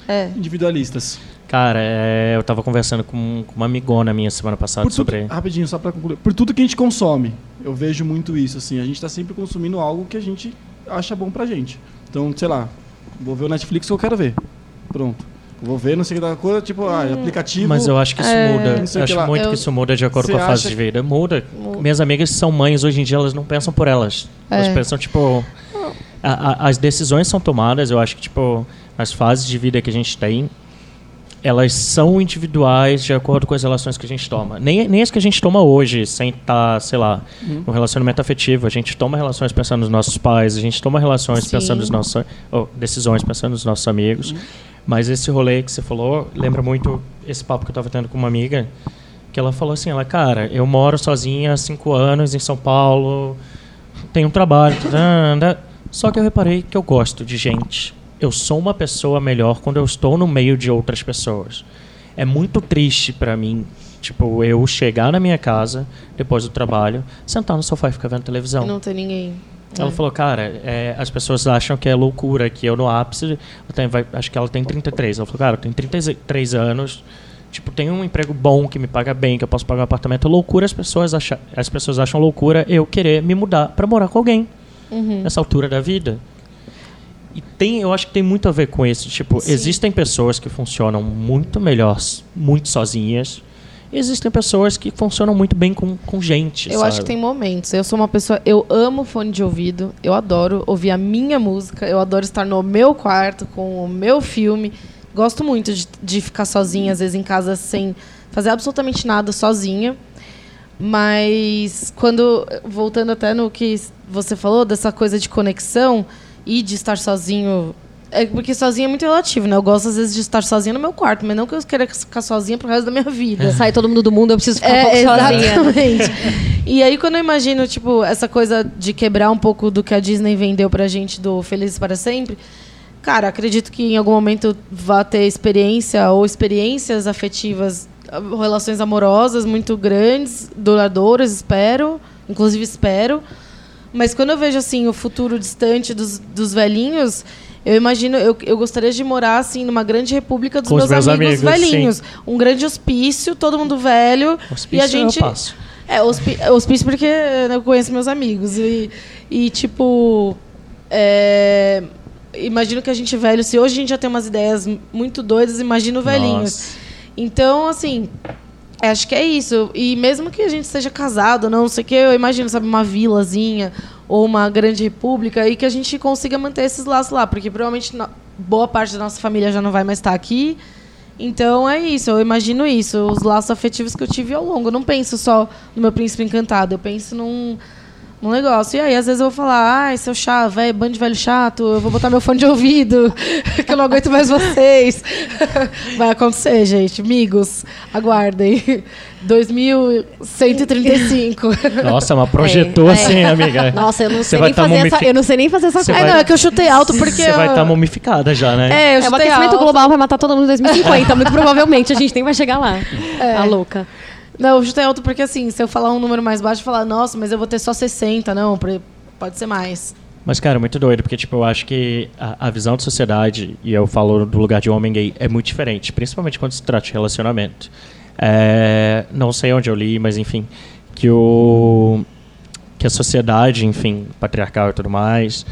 A: É.
B: Individualistas.
D: Cara, é, eu tava conversando com, com uma amigona minha semana passada
B: tudo,
D: sobre.
B: Rapidinho, só pra concluir. Por tudo que a gente consome, eu vejo muito isso, assim. A gente tá sempre consumindo algo que a gente acha bom pra gente. Então, sei lá, vou ver o Netflix que eu quero ver. Pronto. Vou ver, não sei o que da coisa, tipo, ah, aplicativo.
D: Mas eu acho que isso
A: É,
D: muda. Eu acho
B: lá.
D: muito
A: Eu-
D: que isso muda de acordo
B: Você
D: com a fase de vida. Muda.
A: Muda.
D: Minhas amigas são mães hoje em dia, elas não pensam por elas. Elas
A: É.
D: pensam, tipo. a- a- as decisões são tomadas, eu acho que, tipo, as fases de vida que a gente tem, elas são individuais de acordo com as relações que a gente toma. Nem, nem as que a gente toma hoje, sem estar, sei lá, no relacionamento afetivo. A gente toma relações pensando nos nossos pais, a gente toma relações
A: Sim.
D: pensando nos nossos. ou decisões pensando nos nossos amigos. Mas esse rolê que você falou lembra muito esse papo que eu tava tendo com uma amiga, que ela falou assim, ela, cara, eu moro sozinha há cinco anos em São Paulo, tenho um trabalho, tadã, só que eu reparei que eu gosto de gente. Eu sou uma pessoa melhor quando eu estou no meio de outras pessoas. É muito triste pra mim, tipo, eu chegar na minha casa depois do trabalho, sentar no sofá e ficar vendo televisão.
A: Não tem ninguém.
D: Ela
A: É.
D: falou, cara, é, as pessoas acham que é loucura, que eu no ápice, ela tem- vai- acho que ela tem 33. Ela falou, cara, eu tenho 33 anos, tipo, tenho um emprego bom, que me paga bem, que eu posso pagar um apartamento. É loucura as pessoas, acham, as pessoas acham loucura eu querer me mudar pra morar com alguém
A: Uhum.
D: nessa altura da vida. E tem, eu acho que tem muito a ver com isso. Tipo,
A: Sim.
D: existem pessoas que funcionam muito melhor, muito sozinhas. Existem pessoas que funcionam muito bem com, com gente.
A: Eu
D: sabe?
A: acho que tem momentos. Eu sou uma pessoa. Eu amo fone de ouvido. Eu adoro ouvir a minha música. Eu adoro estar no meu quarto com o meu filme. Gosto muito de, de ficar sozinha, às vezes em casa, sem fazer absolutamente nada sozinha. Mas quando. Voltando até no que você falou, dessa coisa de conexão e de estar sozinho. É porque sozinha é muito relativo, né? Eu gosto, às vezes, de estar sozinha no meu quarto, mas não que eu queira ficar sozinha pro resto da minha vida.
C: Sai todo mundo do mundo, eu preciso ficar um pouco
A: É,
C: sozinha.
A: exatamente. e aí, quando eu imagino, tipo, essa coisa de quebrar um pouco do que a Disney vendeu pra gente do Felizes para Sempre, cara, acredito que em algum momento vá ter experiência ou experiências afetivas, relações amorosas muito grandes, duradouras, espero. Inclusive, espero. Mas quando eu vejo, assim, o futuro distante dos, dos velhinhos... Eu imagino, eu, eu gostaria de morar assim numa grande república dos
D: Com
A: meus,
D: meus
A: amigos,
D: amigos,
A: velhinhos. Um grande hospício, todo mundo velho.
D: Hospício
A: e a gente.
D: eu passo.
A: É, hospi- hospício porque eu conheço meus amigos. E, e tipo. é, imagino que a gente velho, se hoje a gente já tem umas ideias muito doidas, imagino velhinhos.
D: Nossa.
A: Então, assim, acho que é isso. E mesmo que a gente seja casado, não sei o que, eu imagino, sabe, uma vilazinha ou uma grande república e que a gente consiga manter esses laços lá, porque provavelmente boa parte da nossa família já não vai mais estar aqui. Então é isso, eu imagino isso, os laços afetivos que eu tive ao longo. Eu não penso só no meu príncipe encantado, eu penso num um negócio. E aí, às vezes, eu vou falar, ai, seu chato, velho, bando de velho chato, eu vou botar meu fone de ouvido, que eu não aguento mais vocês. Vai acontecer, gente. Amigos, aguardem. 2135.
D: Nossa, mas projetou
C: É, é.
D: assim, amiga.
C: Nossa, eu não sei
D: vai
C: nem
D: tá
C: fazer essa.
D: mumifi-
C: Eu não sei nem fazer essa coisa.
A: É,
D: vai-
A: não, é que eu chutei alto porque.
D: Você vai
A: eu-
D: estar mumificada já, né?
A: É, eu
C: É, o aquecimento
A: alto.
C: global vai matar todo mundo em 2050. muito provavelmente a gente nem vai chegar lá.
A: É.
C: A louca.
A: Não, eu chutei alto porque assim, se eu falar um número mais baixo, eu falar, nossa, mas eu vou ter só 60. Não, pode ser mais.
D: Mas, cara, é muito doido, porque, tipo, eu acho que a, a visão de sociedade, e eu falo do lugar de homem gay, é muito diferente, principalmente quando se trata de relacionamento. É, não sei onde eu li, mas, enfim, que o que a sociedade, enfim, patriarcal e tudo mais,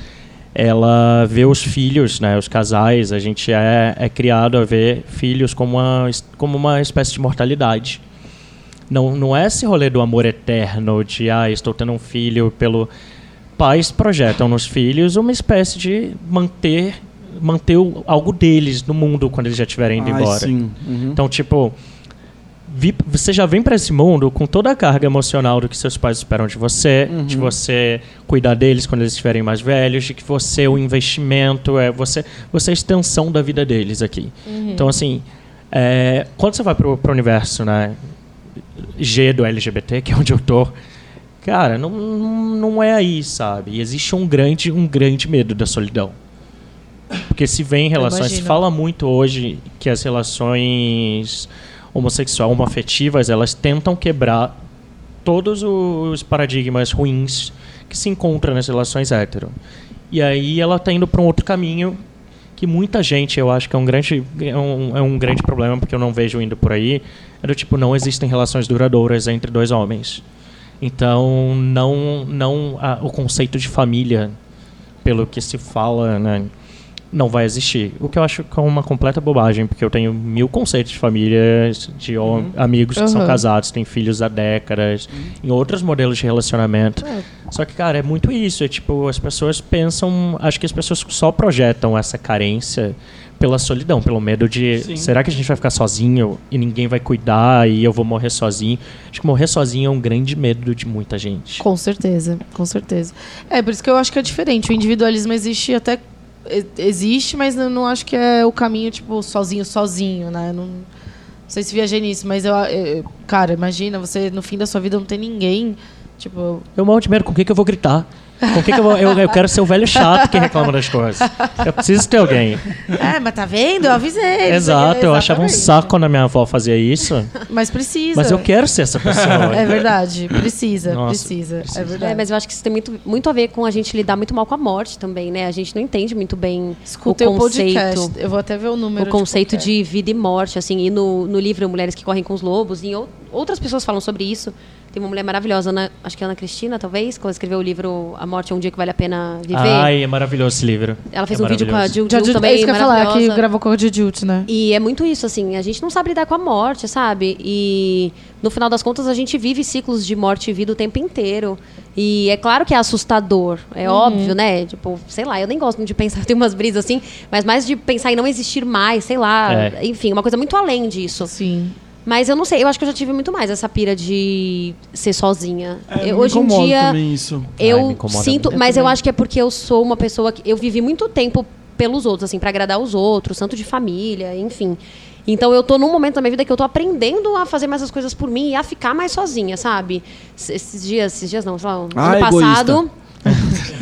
D: ela vê os filhos, né, os casais, a gente é, é criado a ver filhos como uma, como uma espécie de mortalidade. Não, não é esse rolê do amor eterno, de, ah, estou tendo um filho pelo pais projetam nos filhos uma espécie de manter manter o- algo deles no mundo quando eles já estiverem indo
B: Ai,
D: embora.
B: sim. Uhum.
D: Então, tipo, vi- você já vem para esse mundo com toda a carga emocional do que seus pais esperam de você, de você cuidar deles quando eles estiverem mais velhos, de que você é o investimento, é você, você é a extensão da vida deles aqui. Então, assim, é, quando você vai pro, pro universo, né, G do LGBT, que é onde eu tô, cara, não, não é aí, sabe? E existe um grande, um grande medo da solidão. Porque se vê em relações, se fala muito hoje que as relações homossexual, homoafetivas, elas tentam quebrar todos os paradigmas ruins que se encontram nas relações hétero. E aí ela tá indo para um outro caminho que muita gente, eu acho que é um grande é um, é um grande problema porque eu não vejo indo por aí, é do tipo não existem relações duradouras entre dois homens. Então não não a- o conceito de família pelo que se fala, né, não vai existir. O que eu acho que é uma completa bobagem, porque eu tenho mil conceitos de famílias, de hom- amigos que são
A: Uhum.
D: casados, têm filhos há décadas, em outros modelos de relacionamento. Só que, cara, é muito isso. É tipo, as pessoas pensam. Acho que as pessoas só projetam essa carência pela solidão, pelo medo de.
B: Sim.
D: Será que a gente vai ficar sozinho e ninguém vai cuidar e eu vou morrer sozinho? Acho que morrer sozinho é um grande medo de muita gente.
A: Com certeza, com certeza. É, por isso que eu acho que é diferente. O individualismo existe até. Existe, mas eu não acho que é o caminho, tipo, sozinho, sozinho, né? Não, não sei se viajei nisso, mas eu, eu- Cara, imagina, você no fim da sua vida não tem ninguém. Tipo,
D: Eu morro de medo, com o que, que eu vou gritar? Com que, que eu vou. Eu, eu quero ser o velho chato que reclama das coisas. Eu preciso ter alguém.
A: é, mas tá vendo? Eu avisei.
D: Exato, eu achava um saco quando a minha avó fazia isso.
A: Mas precisa.
D: Mas eu quero ser essa pessoa.
A: É verdade, precisa,
D: Nossa,
A: precisa,
D: precisa.
A: É verdade.
C: É, mas eu acho que isso tem muito, muito a ver com a gente lidar muito mal com a morte também, né? A gente não entende muito bem
A: Escutei
C: o
A: o
C: conceito.
A: podcast. Eu vou até ver o número.
C: o conceito
A: que
C: de vida e morte, assim, e no, no livro Mulheres que Correm com os Lobos, e outras pessoas falam sobre isso. Tem uma mulher maravilhosa, Ana, acho que é Ana Cristina, talvez, que ela escreveu o livro A Morte é um Dia que Vale a Pena Viver.
D: Ai, é maravilhoso esse livro.
C: ela fez
D: É
C: um vídeo com a. Jill,
A: é. Já,
C: Jill
A: Ju-
C: também,
A: é isso que eu ia falar, que gravou com a Jujut, né?
C: E é muito isso, assim, a gente não sabe lidar com a morte, sabe? E no final das contas a gente vive ciclos de morte e vida o tempo inteiro. E é claro que é assustador, é
A: Uhum.
C: óbvio, né? Tipo, sei lá, eu nem gosto muito de pensar, tem umas brisas assim, mas mais de pensar em não existir mais, sei lá.
D: É.
C: Enfim, uma coisa muito além disso.
A: Sim.
C: Mas eu não sei, eu acho que eu já tive muito mais essa pira de ser sozinha.
B: É,
C: Eu-
B: me
C: hoje em dia.
B: também isso.
D: Ai,
C: Eu
D: me incomoda
C: sinto, mas
A: Eu
C: eu
A: também.
C: acho que é porque eu sou uma pessoa que eu vivi muito tempo pelos outros, assim, pra agradar os outros, tanto de família, enfim. Então eu tô num momento da minha vida que eu tô aprendendo a fazer mais as coisas por mim e a ficar mais sozinha, sabe? Esses dias, esses dias não, sei lá, ano
B: Ah,
C: passado.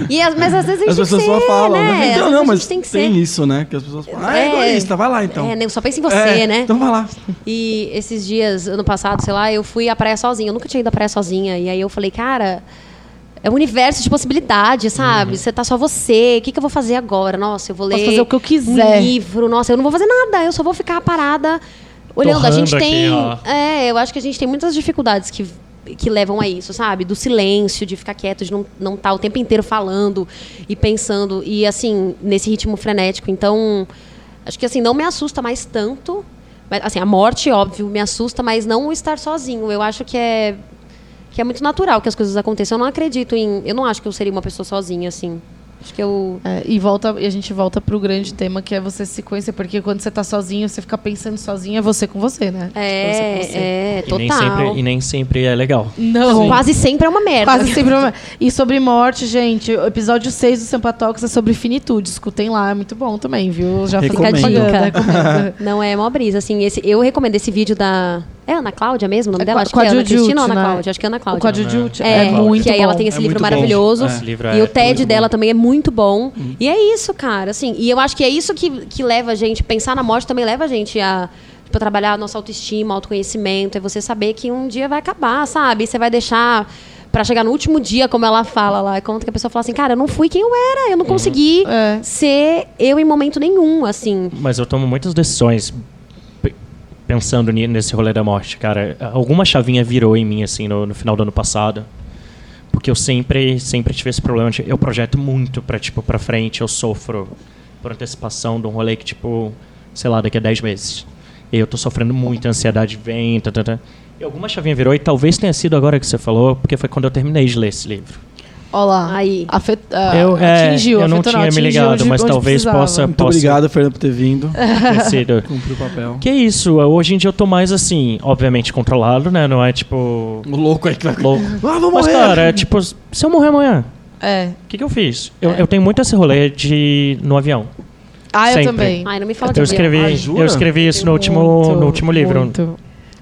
C: E as- mas às vezes a
B: As
C: gente
B: pessoas
C: tem que
B: só
C: ser,
B: falam,
C: né?
B: né? Então, não,
C: a
B: mas
C: gente tem que
B: tem
C: ser.
B: isso, né? Que as pessoas falam, ah,
C: É.
B: é egoísta, vai lá então.
C: É, só pensa em você,
B: É,
C: né?
B: Então vai lá.
C: E esses dias, ano passado, sei lá, eu fui à praia sozinha. Eu nunca tinha ido à praia sozinha. E aí eu falei, cara, é um universo de possibilidades, sabe? Você tá só você. O que, que eu vou fazer agora? Nossa, eu vou ler.
A: Posso fazer o que eu quiser.
C: Um livro. Nossa, eu não vou fazer nada. Eu só vou ficar parada olhando. a
D: Torrando
C: gente
D: aqui,
C: tem.
D: ó.
C: é, eu acho que a gente tem muitas dificuldades que que levam a isso, sabe? Do silêncio, de ficar quieto, de não estar não tá o tempo inteiro falando e pensando. E, assim, nesse ritmo frenético. Então, acho que, assim, não me assusta mais tanto. Mas, assim, a morte, óbvio, me assusta, mas não estar sozinho. Eu acho que é que é muito natural que as coisas aconteçam. Eu não acredito em... Eu não acho que eu seria uma pessoa sozinha, assim. Acho que eu.
A: É, e, volta, e a gente volta pro grande tema que é você se conhecer, porque quando você tá sozinho, você fica pensando sozinho, é você com você, né?
C: É,
A: Tipo, você com você.
C: é,
D: E
C: total.
D: nem, sempre, e nem sempre é legal.
A: Não.
C: Quase sempre é uma merda.
A: Quase sempre. uma- E sobre morte, gente, o episódio 6 do Sampa Talks é sobre finitude. Escutem lá, é muito bom também, viu? Já fica a
B: recomendo.
C: Não é mó brisa, assim. Esse, eu recomendo esse vídeo da. É Ana Cláudia mesmo o nome
A: É
C: dela? Acho que é Ana Cristina ou Ana
A: né?
C: Cláudia? Acho que é Ana
A: O
C: Cláudia.
A: Quadro Jute
C: É,
A: é, muito
C: que aí ela tem esse
B: É
C: livro
B: bom.
C: maravilhoso.
B: É.
C: E
D: é
C: o TED dela também é muito bom. E é isso, cara. Assim, e eu acho que é isso que, que leva a gente. Pensar na morte também leva a gente a. Tipo, trabalhar a nossa autoestima, autoconhecimento. É você saber que um dia vai acabar, sabe? Você vai deixar. Pra chegar no último dia, como ela fala lá, conta que a pessoa fala assim, cara, eu não fui quem eu era, eu não consegui
A: É.
C: ser eu em momento nenhum, assim.
D: Mas eu tomo muitas decisões pensando nesse rolê da morte, cara. Alguma chavinha virou em mim, assim, no, no final do ano passado. Porque eu sempre, sempre tive esse problema de... Eu projeto muito pra, tipo, pra frente. Eu sofro por antecipação de um rolê que, tipo... Sei lá, daqui a 10 meses. E eu tô sofrendo muito, a ansiedade vem, tá, tá, tá. E alguma chavinha virou, e talvez tenha sido agora que você falou, porque foi quando eu terminei de ler esse livro.
A: Olha lá.
C: Aí.
A: Afet, ah,
D: eu, é,
A: atingiu,
D: eu não tinha me ligado,
A: onde-
D: mas
A: onde
D: talvez
A: precisava.
D: possa,
B: Muito
D: possa
B: obrigado, Fernando, por ter vindo.
D: ter sido.
B: Cumprir o papel.
D: Que isso, hoje em dia eu tô mais assim, obviamente controlado, né? Não é tipo.
B: O louco aí que vai...
D: Louco.
B: Ah, vou
D: Mas,
B: morrer!
D: cara, é tipo, se eu morrer amanhã,
A: É.
D: o que, que eu fiz? Eu, eu tenho muito esse rolê de no avião.
A: Ah, eu
D: Sempre.
A: também.
C: Ai, não me fala
D: Eu
C: de
D: escrevi,
B: Ah,
D: eu escrevi isso no último,
A: Muito,
D: no último livro.
A: muito.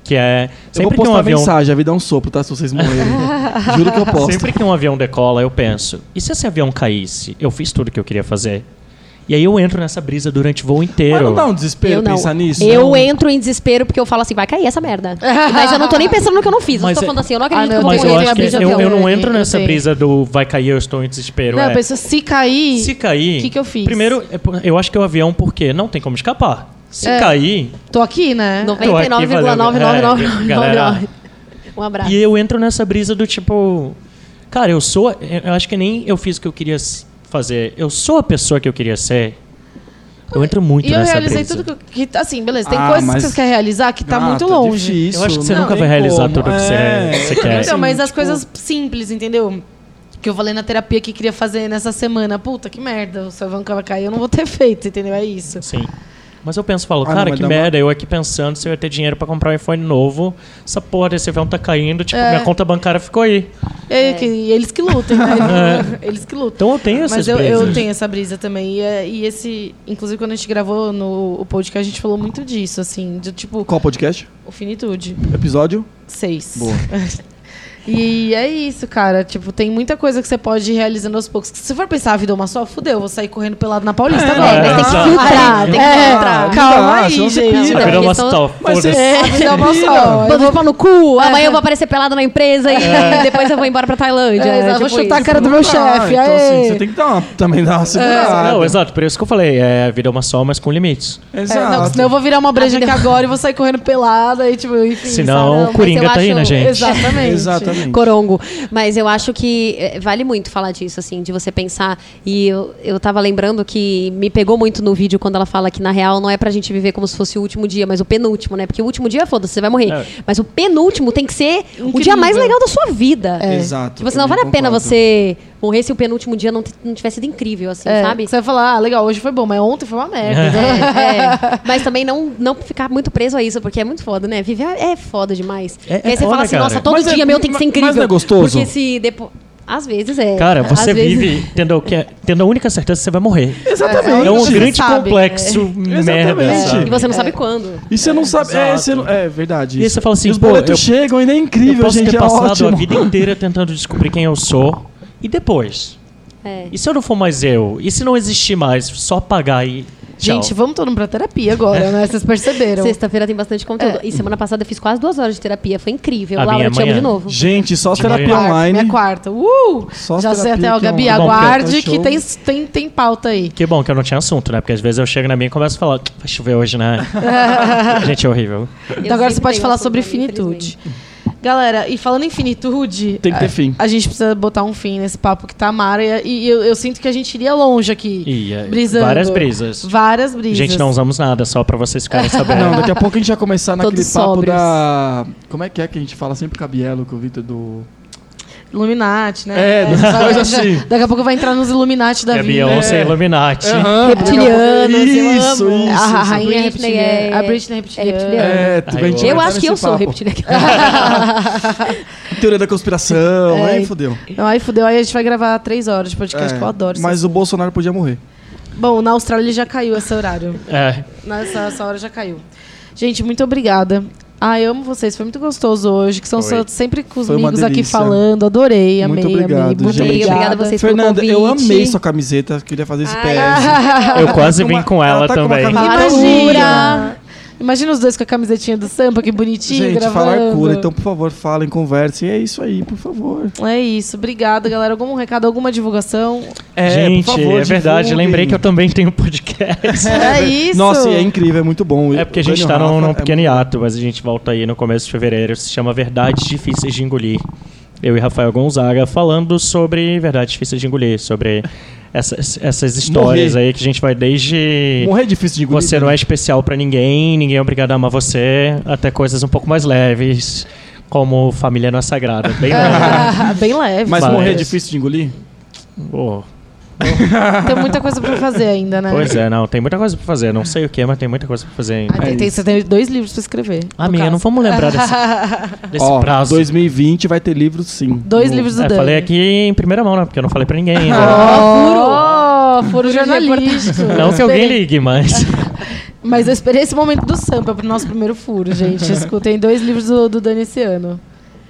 D: Que é.
B: Eu vou
D: Sempre que um
B: postar
D: avião.
B: mensagem, a vida é um sopro, tá? Se vocês morrerem. Juro que eu posto.
D: Sempre que um avião decola, eu penso, e se esse avião caísse? Eu fiz tudo que eu queria fazer. E aí eu entro nessa brisa durante o voo inteiro.
B: Mas não dá um desespero
C: Eu não.
B: pensar nisso?
C: Eu
B: Não.
C: entro em desespero porque eu falo assim, vai cair essa merda. Mas eu não tô nem pensando no que eu não fiz.
D: Mas
C: eu tô
D: é-
C: falando assim, eu não
A: Ah,
C: acredito
A: não,
C: que eu vou
D: Mas
A: tenho
D: eu que eu, eu não entro nessa brisa do vai cair, eu estou em desespero.
A: Não,
D: é,
A: eu penso, se cair,
D: Se cair.
A: O que que eu fiz?
D: Primeiro, é eu acho que é o avião porque não tem como escapar. Se
A: É.
D: cair.
A: tô aqui, né?
D: Tô aqui, valeu. É, galera.
C: 99,99999. Um abraço.
D: E eu entro nessa brisa do tipo. Cara, eu sou. Eu acho que nem eu fiz o que eu queria fazer. Eu sou a pessoa que eu queria ser. Eu entro muito
A: E eu
D: nessa
A: realizei
D: brisa.
A: tudo que, eu- que. Assim, beleza, tem
B: Ah,
A: coisas
B: mas-
A: que você quer realizar que tá
B: Ah,
A: muito
B: tá
A: longe.
B: difícil,
D: Eu acho que você
B: não
D: nunca vai realizar
B: como.
D: tudo que você-
B: É.
D: você quer.
A: Então, mas as
B: tipo-
A: coisas simples, entendeu? Que eu falei na terapia que queria fazer nessa semana. Puta, que merda, o seu que vai cair, eu não vou ter feito, entendeu? É isso.
D: Sim. Mas eu penso, falo,
B: Ah, não,
D: cara,
B: mas
D: que
B: dá uma-
D: merda, eu aqui pensando se eu ia ter dinheiro pra comprar um iPhone novo. Essa porra desse avião tá caindo, tipo,
A: É.
D: minha conta bancária ficou aí.
A: É, que- e eles que lutem, né? Eles que lutam.
D: Então eu tenho essas
A: Mas eu, eu tenho essa brisa também. E, é- e esse. Inclusive, quando a gente gravou no o podcast, a gente falou muito disso, assim, de tipo,
B: Qual podcast?
A: o finitude.
B: Episódio?
A: 6.
B: Boa.
A: E é isso, cara. Tipo, tem muita coisa que você pode ir realizando aos poucos. Se for pensar a vida é uma só, fudeu, vou sair correndo pelado na Paulista
B: É,
A: agora.
C: mas tem que filtrar, tem que
A: É,
C: filtrar.
A: calma
B: Ah,
A: aí,
B: você
A: gente.
B: pira.
D: A vida é uma só,
B: Mas
D: foda-se.
B: é-
A: A vida é uma só.
C: Bando de no cu, amanhã eu vou aparecer pelado na empresa e depois eu vou embora pra Tailândia.
A: É, exato, vou
C: tipo
A: chutar a cara do meu
B: Ah,
A: chefe.
B: Então, assim, você tem que dar uma, também dar uma segurada.
D: Não, exato, por isso que eu falei, é, a vida é uma só, mas com limites.
A: É,
B: Exato.
A: não, senão eu vou virar uma breja aqui agora e vou sair correndo pelada e, tipo, enfim.
D: Senão
C: mas
D: Coringa tá aí, né, gente?
A: Exatamente.
B: Exatamente.
C: Corongo. Mas eu acho que eh, vale muito falar disso, assim, de você pensar. E eu, eu tava lembrando que me pegou muito no vídeo quando ela fala que, na real, não é pra gente viver como se fosse o último dia, mas o penúltimo, né? Porque o último dia, foda-se, você vai morrer.
D: É.
C: Mas o penúltimo tem que ser o
A: Incrível.
C: dia mais legal da sua vida.
A: É.
B: Exato.
C: Tipo, senão
B: também
C: vale a pena você morrer se o penúltimo dia não, não tivesse sido incrível, assim,
A: É,
C: sabe?
A: Você vai falar, ah, legal, hoje foi bom, mas ontem foi uma merda.
C: É, é. Mas também não, não ficar muito preso a isso, porque é muito foda, né? Viver é foda demais.
D: É-
C: aí
D: é
C: você
D: foda,
C: fala assim,
D: cara.
C: nossa, todo
B: Mas é-
C: dia meu tem que ser
B: mas
C: incrível.
B: não é gostoso?
C: Porque se depois. Às vezes é.
D: Cara, você
C: Às vezes-
D: vive tendo, que, tendo a única certeza que você vai morrer.
B: Exatamente.
D: É um grande
A: sabe,
D: complexo merda.
B: Exatamente.
C: E você não sabe quando.
B: E você não sabe. É, você não- é verdade.
D: E você fala assim,
B: E os
D: pô,
B: boletos
D: eu-
B: chegam e é
D: Eu
B: incrível,
D: posso
B: gente.
D: ter
B: É
D: passado
B: ótimo.
D: a vida inteira tentando descobrir quem eu sou. E depois?
C: É.
D: E se eu não for mais eu? E se não existir mais? Só apagar e. Tchau.
A: Gente, vamos todo mundo pra terapia agora, né? Vocês perceberam.
C: Sexta-feira tem bastante conteúdo. E semana passada eu fiz quase duas horas de terapia. Foi incrível.
D: A
C: Laura, eu te amo de novo.
B: Gente, só as
D: De
B: terapia.
A: Quarta,
B: online.
A: Minha quarta. Uh!
B: Só as
A: Já sei até, ó,
B: aqui
A: Gabi.
D: Bom,
A: aguarde que tem, tem, tem pauta aí.
D: Que bom que eu não tinha assunto, né? Porque às vezes eu chego na minha e começo a falar, vai chover hoje, né? Gente, é horrível.
C: Eu
A: Então agora você pode falar sobre finitude. Galera, e falando em finitude,
B: Tem que ter fim.
A: a gente precisa botar um fim nesse papo que tá Mara. E eu, eu sinto que a gente iria longe aqui.
D: É,
A: Brisando.
D: várias brisas.
A: Várias brisas.
D: Gente, não usamos nada, só pra vocês ficarem sabendo.
B: Não, daqui a pouco a gente vai começar naquele
A: Todos
B: papo
A: sóbrios.
B: da. Como é que é que a gente fala sempre com a Bielo, com o Vitor do.
A: Illuminati, né?
B: É,
A: vai-
B: coisa
A: já-
B: assim.
A: Daqui a pouco vai entrar nos Illuminati da
D: É
A: vida.
D: Beyoncé
B: É.
D: Illuminati.
B: Aham.
C: Reptilianos, eu
B: Isso,
C: amo.
B: isso,
A: a,
B: isso.
A: rainha
C: Britney
A: reptiliana.
C: é-
A: A Britney
C: é
A: reptiliana.
B: É, tu
D: Ai,
B: vai
D: eu-
B: entrar
C: Eu acho que eu sou reptiliana.
B: Teoria da conspiração,
A: É.
B: aí fodeu.
A: Não, aí fudeu, aí a gente vai gravar três horas de podcast,
B: É,
A: que eu adoro.
B: Mas o Bolsonaro podia morrer.
A: Bom, na Austrália ele já caiu esse horário.
D: É.
A: Nessa essa hora já caiu. Gente, muito obrigada. Ai, amo vocês. Foi muito gostoso hoje, que são sempre com os amigos aqui falando. Adorei, amei,
B: Muito obrigado,
A: amei. Muito
B: gente.
A: obrigada.
C: Obrigada a vocês pelo
B: Fernanda, eu amei sua camiseta. Queria fazer esse
C: Ai,
B: PS.
D: Eu quase
B: Tá com
D: vim com ela
B: tá com uma
D: também.
B: camiseta
A: Imagina! Imagina os dois com a camisetinha do Sampa, que bonitinho,
B: Gente,
A: gravando.
B: falar cura. Então, por favor, falem, conversem. É isso aí, por favor.
A: É isso. Obrigada, galera. Algum recado, alguma divulgação?
B: É,
D: Gente,
B: por favor,
D: é verdade.
B: divulguem.
D: Lembrei que eu também tenho podcast.
A: É isso.
B: Nossa, e é incrível, é muito bom.
D: É porque a gente tá
B: Daniel
D: num, num
B: é
D: pequeno
B: muito-
D: hiato, mas a gente volta aí no começo de fevereiro. Se chama Verdades Difíceis de Engolir. Eu e Rafael Gonzaga falando sobre verdades difíceis de engolir, sobre essas, essas histórias
B: Morrer.
D: aí que a gente vai desde.
B: Morrer é difícil de engolir.
D: Você não é especial pra ninguém, ninguém é obrigado a amar você, até coisas um pouco mais leves, como família não é sagrada. Bem leve.
A: Bem leve.
B: Mas
D: Mas-
B: morrer é difícil de engolir?
D: Pô,
A: Tem muita coisa pra fazer ainda, né?
D: Pois é, não, tem muita coisa pra fazer. Não sei o que, mas tem muita coisa pra fazer ainda.
A: Ah, tem,
B: É
A: tem- você tem dois livros pra escrever.
D: Amiga,
A: caso.
D: não vamos lembrar desse, desse
B: Ó,
D: prazo.
B: 2020 vai ter livro sim.
A: Dois
B: No-
A: livros do
D: É,
A: Dani.
D: falei aqui em primeira mão, né? Porque eu não falei pra ninguém ainda.
A: Ó, furo! furo jornalístico.
D: Não que alguém ligue, mas.
A: Mas eu esperei esse momento do Sampa pro nosso primeiro furo, gente. Escutem dois livros do, do Dani esse ano.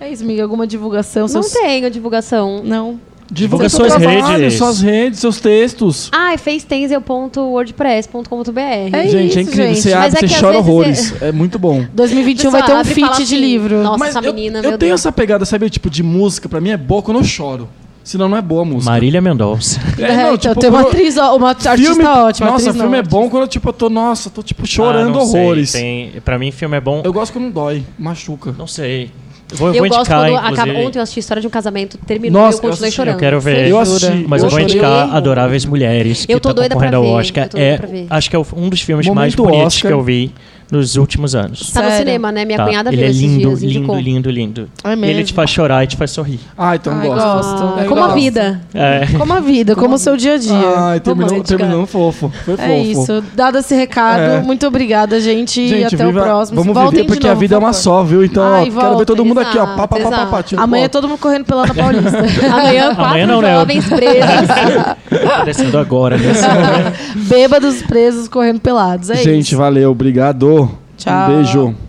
A: É isso, amiga. Alguma divulgação?
C: Não
A: seus-
C: tenho divulgação.
A: Não.
B: Divulga
D: suas
B: trabalho,
D: redes.
B: suas redes, seus textos.
C: Ah, é facetensel.wordpress.com.br.
A: É
B: gente,
A: isso,
B: é incrível.
A: gente.
B: Você abre,
C: é
B: você chora
C: vezes
B: horrores. É muito bom.
A: 2021
C: Pessoal,
A: vai ter um feat de
C: assim,
A: livro.
C: Nossa,
B: Mas
C: essa
B: eu,
C: menina,
B: eu
C: meu
B: tenho
C: Deus.
B: essa pegada, sabe? Tipo, de música, pra mim é boa quando eu choro. Senão não é boa a música.
D: Marília Mendonça.
A: É,
B: não,
A: então
B: tipo,
A: tem uma atriz, uma artista
B: filme,
A: ótima.
B: Nossa, filme é
A: não,
B: bom quando tipo, eu tô, nossa, tô tipo chorando
D: Ah, não sei,
B: horrores.
D: Tem, pra mim, filme é bom.
B: Eu gosto quando dói, machuca.
D: Não sei. Eu vou, eu vou
C: gosto
D: indicar,
C: quando
D: inclusive.
C: acaba. Ontem eu assisti a história de um casamento, terminou
B: Nossa,
C: e eu continuei
B: eu assisti,
C: chorando.
D: Eu quero ver.
B: Eu assisti.
D: Mas eu vou
B: chorei.
D: indicar Adoráveis Mulheres, que
C: Eu tô
D: tá
C: doida
D: concorrendo
C: pra
D: ao
C: ver,
D: Oscar.
C: eu tô doida
D: É,
C: pra ver.
D: acho que é um dos filmes mais
B: Momento
D: bonitos
B: Oscar.
D: que eu vi nos últimos anos.
C: Tá no
A: Sério?
C: cinema, né? Minha
D: Tá?
C: cunhada
D: Ele
C: viu
D: é
C: esses
D: lindo,
C: dias,
D: lindo,
C: indicou.
D: lindo, lindo.
A: É
D: Ele
A: mesmo?
D: te faz chorar e te faz sorrir.
B: Ah, então
A: Ai,
B: gosto.
A: gosto.
B: É,
C: como a vida.
D: É.
A: Como a vida, como o seu dia a dia.
B: Ai, terminou, terminou fofo. Foi fofo.
A: É isso. Dado esse recado,
B: É.
A: muito obrigada, gente. e
B: Gente,
A: até
B: viva-
A: o próximo.
B: Vamos
A: Voltem
B: viver porque
A: novo,
B: a vida é uma só, viu? Então,
A: Ai,
B: ó, quero ver todo mundo aqui, ó.
C: exato,
B: Pá, pá, pá, pá,
C: exato.
A: Amanhã todo mundo correndo pela Ana Paulista.
C: Amanhã, quatro
D: não, né?
C: jovens presos.
D: Tá descendo agora, momento.
A: Bêbados presos correndo pelados. É
B: Gente, valeu, obrigado.
A: Tchau.
B: Um beijo.